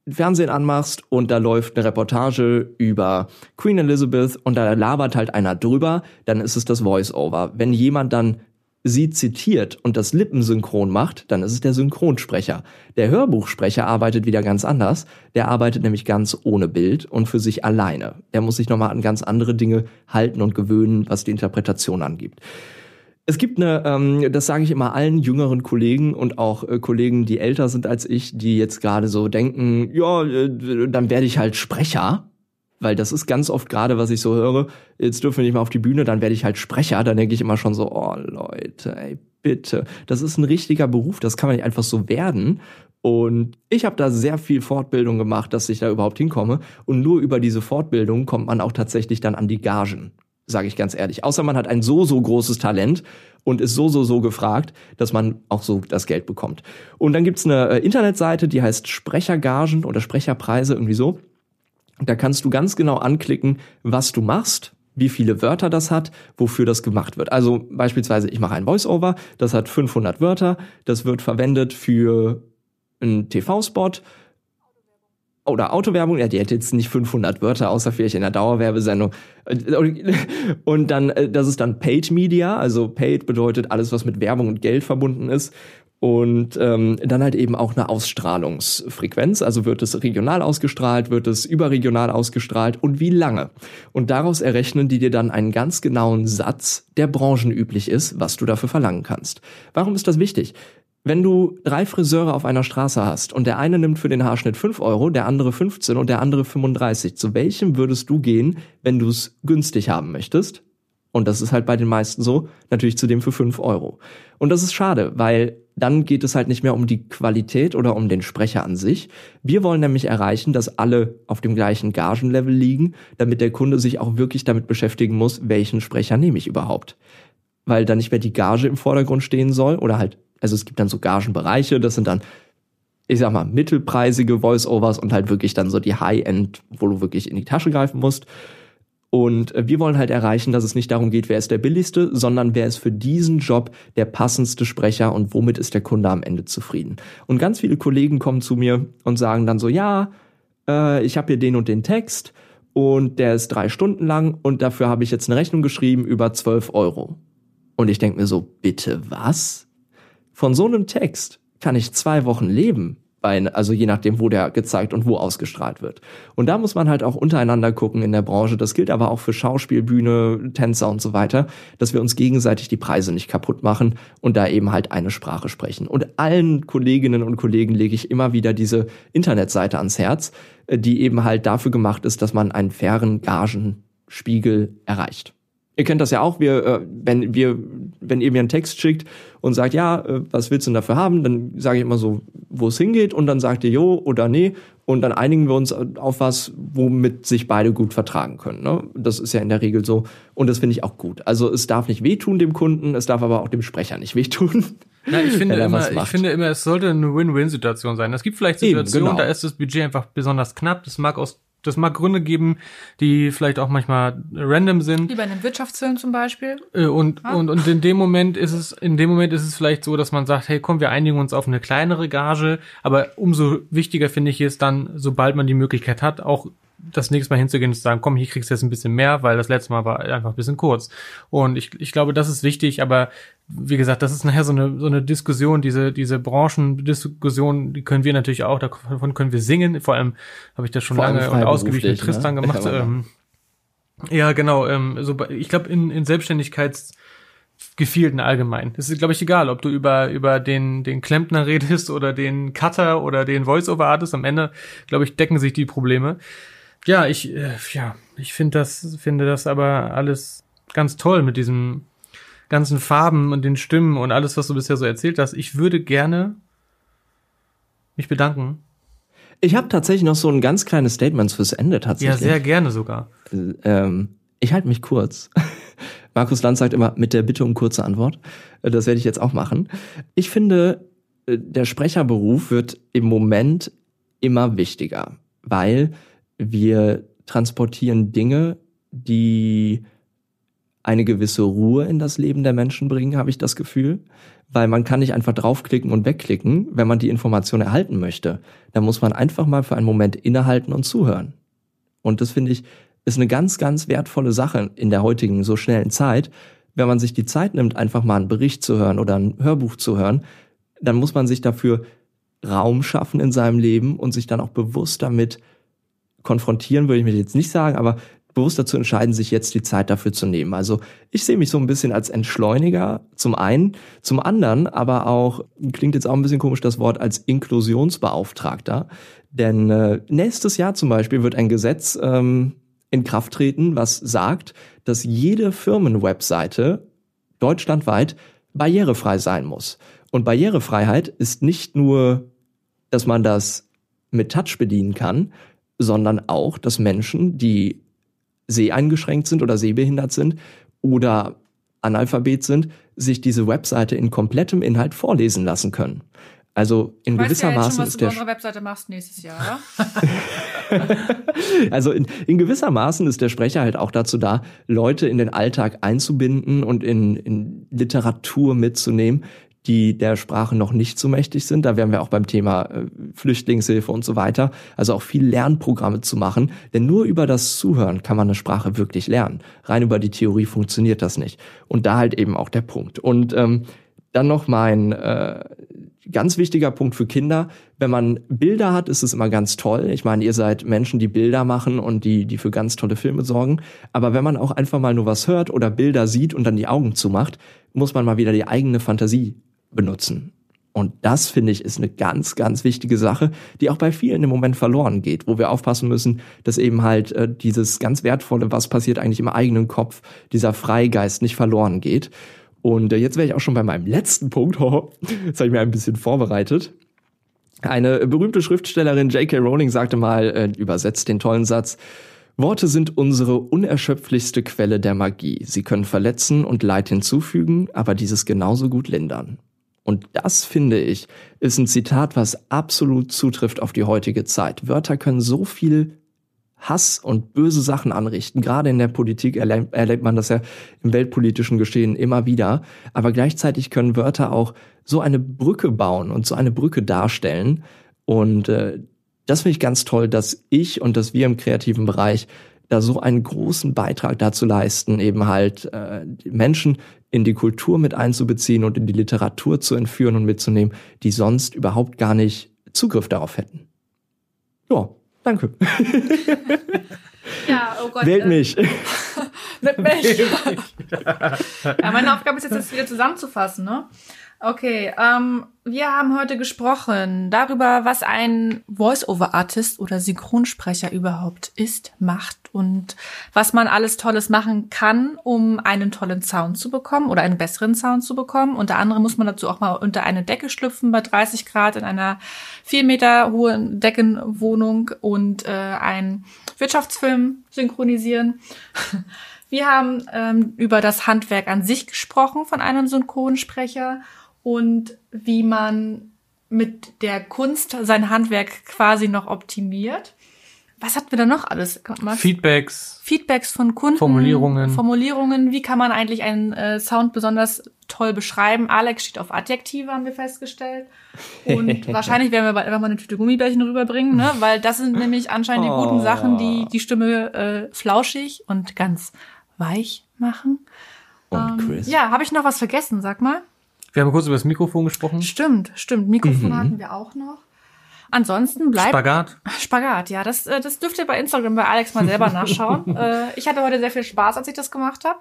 Fernsehen anmachst und da läuft eine Reportage über Queen Elizabeth und da labert halt einer drüber, dann ist es das Voice-Over. Wenn jemand dann sie zitiert und das Lippensynchron macht, dann ist es der Synchronsprecher. Der Hörbuchsprecher arbeitet wieder ganz anders. Der arbeitet nämlich ganz ohne Bild und für sich alleine. Der muss sich nochmal an ganz andere Dinge halten und gewöhnen, was die Interpretation angibt. Es gibt eine, ähm, das sage ich immer allen jüngeren Kollegen und auch äh, Kollegen, die älter sind als ich, die jetzt gerade so denken, ja, äh, dann werde ich halt Sprecher weil das ist ganz oft gerade, was ich so höre, jetzt dürfen wir nicht mal auf die Bühne, dann werde ich halt Sprecher, dann denke ich immer schon so, oh Leute, ey, bitte. Das ist ein richtiger Beruf, das kann man nicht einfach so werden. Und ich habe da sehr viel Fortbildung gemacht, dass ich da überhaupt hinkomme. Und nur über diese Fortbildung kommt man auch tatsächlich dann an die Gagen. sage ich ganz ehrlich. Außer man hat ein so, so großes Talent und ist so, so, so gefragt, dass man auch so das Geld bekommt. Und dann gibt's eine äh, Internetseite, die heißt Sprechergagen oder Sprecherpreise, irgendwie so. Da kannst du ganz genau anklicken, was du machst, wie viele Wörter das hat, wofür das gemacht wird. Also beispielsweise, ich mache ein Voice-Over, das hat 500 Wörter, das wird verwendet für einen TV-Spot, oder Autowerbung, ja, die hätte jetzt nicht 500 Wörter, außer vielleicht in der Dauerwerbesendung. Und dann, äh, das ist dann Paid Media, also Paid bedeutet alles, was mit Werbung und Geld verbunden ist. Und ähm, dann halt eben auch eine Ausstrahlungsfrequenz, also wird es regional ausgestrahlt, wird es überregional ausgestrahlt und wie lange. Und daraus errechnen die dir dann einen ganz genauen Satz, der branchenüblich ist, was du dafür verlangen kannst. Warum ist das wichtig? Wenn du drei Friseure auf einer Straße hast und der eine nimmt für den Haarschnitt 5 Euro, der andere 15 und der andere 35, zu welchem würdest du gehen, wenn du es günstig haben möchtest? Und das ist halt bei den meisten so, natürlich zu dem für 5 Euro. Und das ist schade, weil dann geht es halt nicht mehr um die Qualität oder um den Sprecher an sich. Wir wollen nämlich erreichen, dass alle auf dem gleichen Gagenlevel liegen, damit der Kunde sich auch wirklich damit beschäftigen muss, welchen Sprecher nehme ich überhaupt. Weil dann nicht mehr die Gage im Vordergrund stehen soll oder halt also es gibt dann so Gagenbereiche, das sind dann, ich sag mal, mittelpreisige Voice-Overs und halt wirklich dann so die High-End, wo du wirklich in die Tasche greifen musst. Und äh, wir wollen halt erreichen, dass es nicht darum geht, wer ist der billigste, sondern wer ist für diesen Job der passendste Sprecher und womit ist der Kunde am Ende zufrieden. Und ganz viele Kollegen kommen zu mir und sagen dann so, ja, äh, ich habe hier den und den Text und der ist drei Stunden lang und dafür habe ich jetzt eine Rechnung geschrieben über zwölf Euro. Und ich denke mir so, bitte was? Von so einem Text kann ich zwei Wochen leben, also je nachdem, wo der gezeigt und wo ausgestrahlt wird. Und da muss man halt auch untereinander gucken in der Branche. Das gilt aber auch für Schauspielbühne, Tänzer und so weiter, dass wir uns gegenseitig die Preise nicht kaputt machen und da eben halt eine Sprache sprechen. Und allen Kolleginnen und Kollegen lege ich immer wieder diese Internetseite ans Herz, äh, die eben halt dafür gemacht ist, dass man einen fairen Gagenspiegel erreicht. Ihr kennt das ja auch, wir, äh, wenn wir, wenn ihr mir einen Text schickt und sagt, ja, äh, was willst du denn dafür haben, dann sage ich immer so, wo es hingeht und dann sagt ihr jo oder nee und dann einigen wir uns auf was, womit sich beide gut vertragen können. Ne? Das ist ja in der Regel so und das finde ich auch gut. Also es darf nicht wehtun dem Kunden, es darf aber auch dem Sprecher nicht wehtun. Na, ich finde immer, ich finde immer, es sollte eine Win-Win-Situation sein. Es gibt vielleicht Situationen, Eben, genau. da ist das Budget einfach besonders knapp. Das mag aus das mag Gründe geben, die vielleicht auch manchmal random sind. Wie bei einem Wirtschaftsfilm zum Beispiel. Äh, und, ah. und, und in dem Moment ist es, in dem Moment ist es vielleicht so, dass man sagt, hey, komm, wir einigen uns auf eine kleinere Gage. Aber umso wichtiger finde ich es dann, sobald man die Möglichkeit hat, auch das nächste Mal hinzugehen und zu sagen, komm, hier kriegst du jetzt ein bisschen mehr, weil das letzte Mal war einfach ein bisschen kurz. Und ich, ich glaube, das ist wichtig, aber wie gesagt, das ist nachher so eine, so eine Diskussion, diese, diese Branchendiskussion, die können wir natürlich auch, davon können wir singen. Vor allem habe ich das schon Vor lange und ausgiebig mit Tristan ne? gemacht. Ja, ähm, ja, genau. Ähm, so, ich glaube, in, in Selbstständigkeits Gefilden allgemein. Es ist, glaube ich, egal, ob du über, über den, den Klempner redest oder den Cutter oder den Voice-Over-Artist. Am Ende, glaube ich, decken sich die Probleme. Ja, ich, äh, ja, ich finde das, finde das aber alles ganz toll mit diesem ganzen Farben und den Stimmen und alles, was du bisher so erzählt hast. Ich würde gerne mich bedanken. Ich habe tatsächlich noch so ein ganz kleines Statement fürs Ende tatsächlich. Ja, sehr gerne sogar. Ähm, ich halte mich kurz. Markus Land sagt immer mit der Bitte um kurze Antwort. Das werde ich jetzt auch machen. Ich finde, äh, der Sprecherberuf wird im Moment immer wichtiger, weil wir transportieren Dinge, die eine gewisse Ruhe in das Leben der Menschen bringen, habe ich das Gefühl. Weil man kann nicht einfach draufklicken und wegklicken, wenn man die Information erhalten möchte. Da muss man einfach mal für einen Moment innehalten und zuhören. Und das finde ich, ist eine ganz, ganz wertvolle Sache in der heutigen so schnellen Zeit. Wenn man sich die Zeit nimmt, einfach mal einen Bericht zu hören oder ein Hörbuch zu hören, dann muss man sich dafür Raum schaffen in seinem Leben und sich dann auch bewusst damit konfrontieren, würde ich mir jetzt nicht sagen, aber bewusst dazu entscheiden, sich jetzt die Zeit dafür zu nehmen. Also ich sehe mich so ein bisschen als Entschleuniger zum einen, zum anderen aber auch, klingt jetzt auch ein bisschen komisch das Wort, als Inklusionsbeauftragter. Denn äh, nächstes Jahr zum Beispiel wird ein Gesetz ähm, in Kraft treten, was sagt, dass jede Firmenwebseite deutschlandweit barrierefrei sein muss. Und Barrierefreiheit ist nicht nur, dass man das mit Touch bedienen kann, sondern auch, dass Menschen, die seheingeschränkt sind oder sehbehindert sind oder Analphabet sind, sich diese Webseite in komplettem Inhalt vorlesen lassen können. Also in gewisser ja Maße schon, ist der du Webseite machst nächstes Jahr, also in, in gewisser Maßen ist der Sprecher halt auch dazu da, Leute in den Alltag einzubinden und in, in Literatur mitzunehmen, die der Sprache noch nicht so mächtig sind. Da wären wir auch beim Thema äh, Flüchtlingshilfe und so weiter. Also auch viel Lernprogramme zu machen. Denn nur über das Zuhören kann man eine Sprache wirklich lernen. Rein über die Theorie funktioniert das nicht. Und da halt eben auch der Punkt. Und ähm, dann noch mein äh, ganz wichtiger Punkt für Kinder. Wenn man Bilder hat, ist es immer ganz toll. Ich meine, ihr seid Menschen, die Bilder machen und die, die für ganz tolle Filme sorgen. Aber wenn man auch einfach mal nur was hört oder Bilder sieht und dann die Augen zumacht, muss man mal wieder die eigene Fantasie benutzen. Und das, finde ich, ist eine ganz, ganz wichtige Sache, die auch bei vielen im Moment verloren geht, wo wir aufpassen müssen, dass eben halt äh, dieses ganz wertvolle, was passiert eigentlich im eigenen Kopf, dieser Freigeist nicht verloren geht. Und äh, jetzt wäre ich auch schon bei meinem letzten Punkt. das habe ich mir ein bisschen vorbereitet. Eine berühmte Schriftstellerin J.K. Rowling sagte mal, äh, übersetzt den tollen Satz, Worte sind unsere unerschöpflichste Quelle der Magie. Sie können verletzen und Leid hinzufügen, aber dieses genauso gut lindern. Und das, finde ich, ist ein Zitat, was absolut zutrifft auf die heutige Zeit. Wörter können so viel Hass und böse Sachen anrichten. Gerade in der Politik erlebt, man das ja im weltpolitischen Geschehen immer wieder. Aber gleichzeitig können Wörter auch so eine Brücke bauen und so eine Brücke darstellen. Und äh, das finde ich ganz toll, dass ich und dass wir im kreativen Bereich da so einen großen Beitrag dazu leisten, eben halt äh, Menschen in die Kultur mit einzubeziehen und in die Literatur zu entführen und mitzunehmen, die sonst überhaupt gar nicht Zugriff darauf hätten. Ja, danke. Ja, oh Gott. Wählt äh, mich. mit mich. ja, meine Aufgabe ist jetzt, das wieder zusammenzufassen, ne? Okay, ähm, wir haben heute gesprochen darüber, was ein Voice-over-Artist oder Synchronsprecher überhaupt ist, macht und was man alles Tolles machen kann, um einen tollen Sound zu bekommen oder einen besseren Sound zu bekommen. Unter anderem muss man dazu auch mal unter eine Decke schlüpfen bei 30 Grad in einer vier Meter hohen Deckenwohnung und äh, einen Wirtschaftsfilm synchronisieren. Wir haben ähm, über das Handwerk an sich gesprochen von einem Synchronsprecher und wie man mit der Kunst sein Handwerk quasi noch optimiert. Was hatten wir da noch alles? Max? Feedbacks. Feedbacks von Kunden. Formulierungen. Formulierungen. Wie kann man eigentlich einen äh, Sound besonders toll beschreiben? Alex steht auf Adjektive, haben wir festgestellt. Und wahrscheinlich werden wir bald einfach mal eine Tüte Gummibärchen rüberbringen, ne? Weil das sind nämlich anscheinend die guten oh. Sachen, die die Stimme äh, flauschig und ganz weich machen. Und ähm, Chris. Ja, habe ich noch was vergessen? Sag mal. Wir haben kurz über das Mikrofon gesprochen. Stimmt, stimmt. Mikrofon mhm. hatten wir auch noch. Ansonsten bleibt. Spagat. Spagat, ja. Das, äh, das dürft ihr bei Instagram bei Alex mal selber nachschauen. Äh, ich hatte heute sehr viel Spaß, als ich das gemacht habe.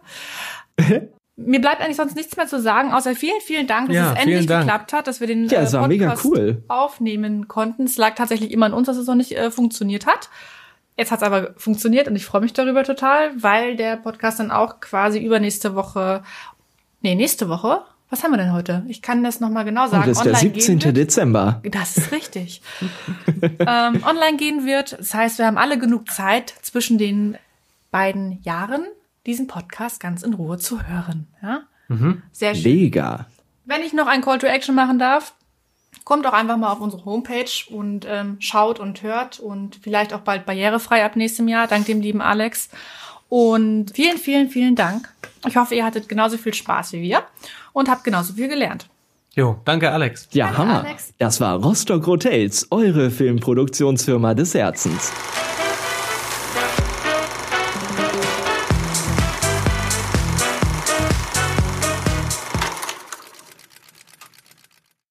Mir bleibt eigentlich sonst nichts mehr zu sagen, außer vielen, vielen Dank, dass ja, es endlich Dank. geklappt hat, dass wir den ja, äh, Podcast cool. aufnehmen konnten. Es lag tatsächlich immer an uns, dass es noch nicht äh, funktioniert hat. Jetzt hat es aber funktioniert und ich freue mich darüber total, weil der Podcast dann auch quasi übernächste Woche, nee, nächste Woche was haben wir denn heute? Ich kann das nochmal genau sagen. Oh, das ist online der 17. Dezember. Das ist richtig. ähm, online gehen wird. Das heißt, wir haben alle genug Zeit zwischen den beiden Jahren, diesen Podcast ganz in Ruhe zu hören. Ja? Mhm. Sehr schön. Mega. Wenn ich noch ein Call to Action machen darf, kommt auch einfach mal auf unsere Homepage und ähm, schaut und hört und vielleicht auch bald barrierefrei ab nächstem Jahr, dank dem lieben Alex. Und vielen, vielen, vielen Dank. Ich hoffe, ihr hattet genauso viel Spaß wie wir und habt genauso viel gelernt. Jo, danke Alex. Ja, danke, Hammer. Alex. Das war Rostock Hotels, eure Filmproduktionsfirma des Herzens.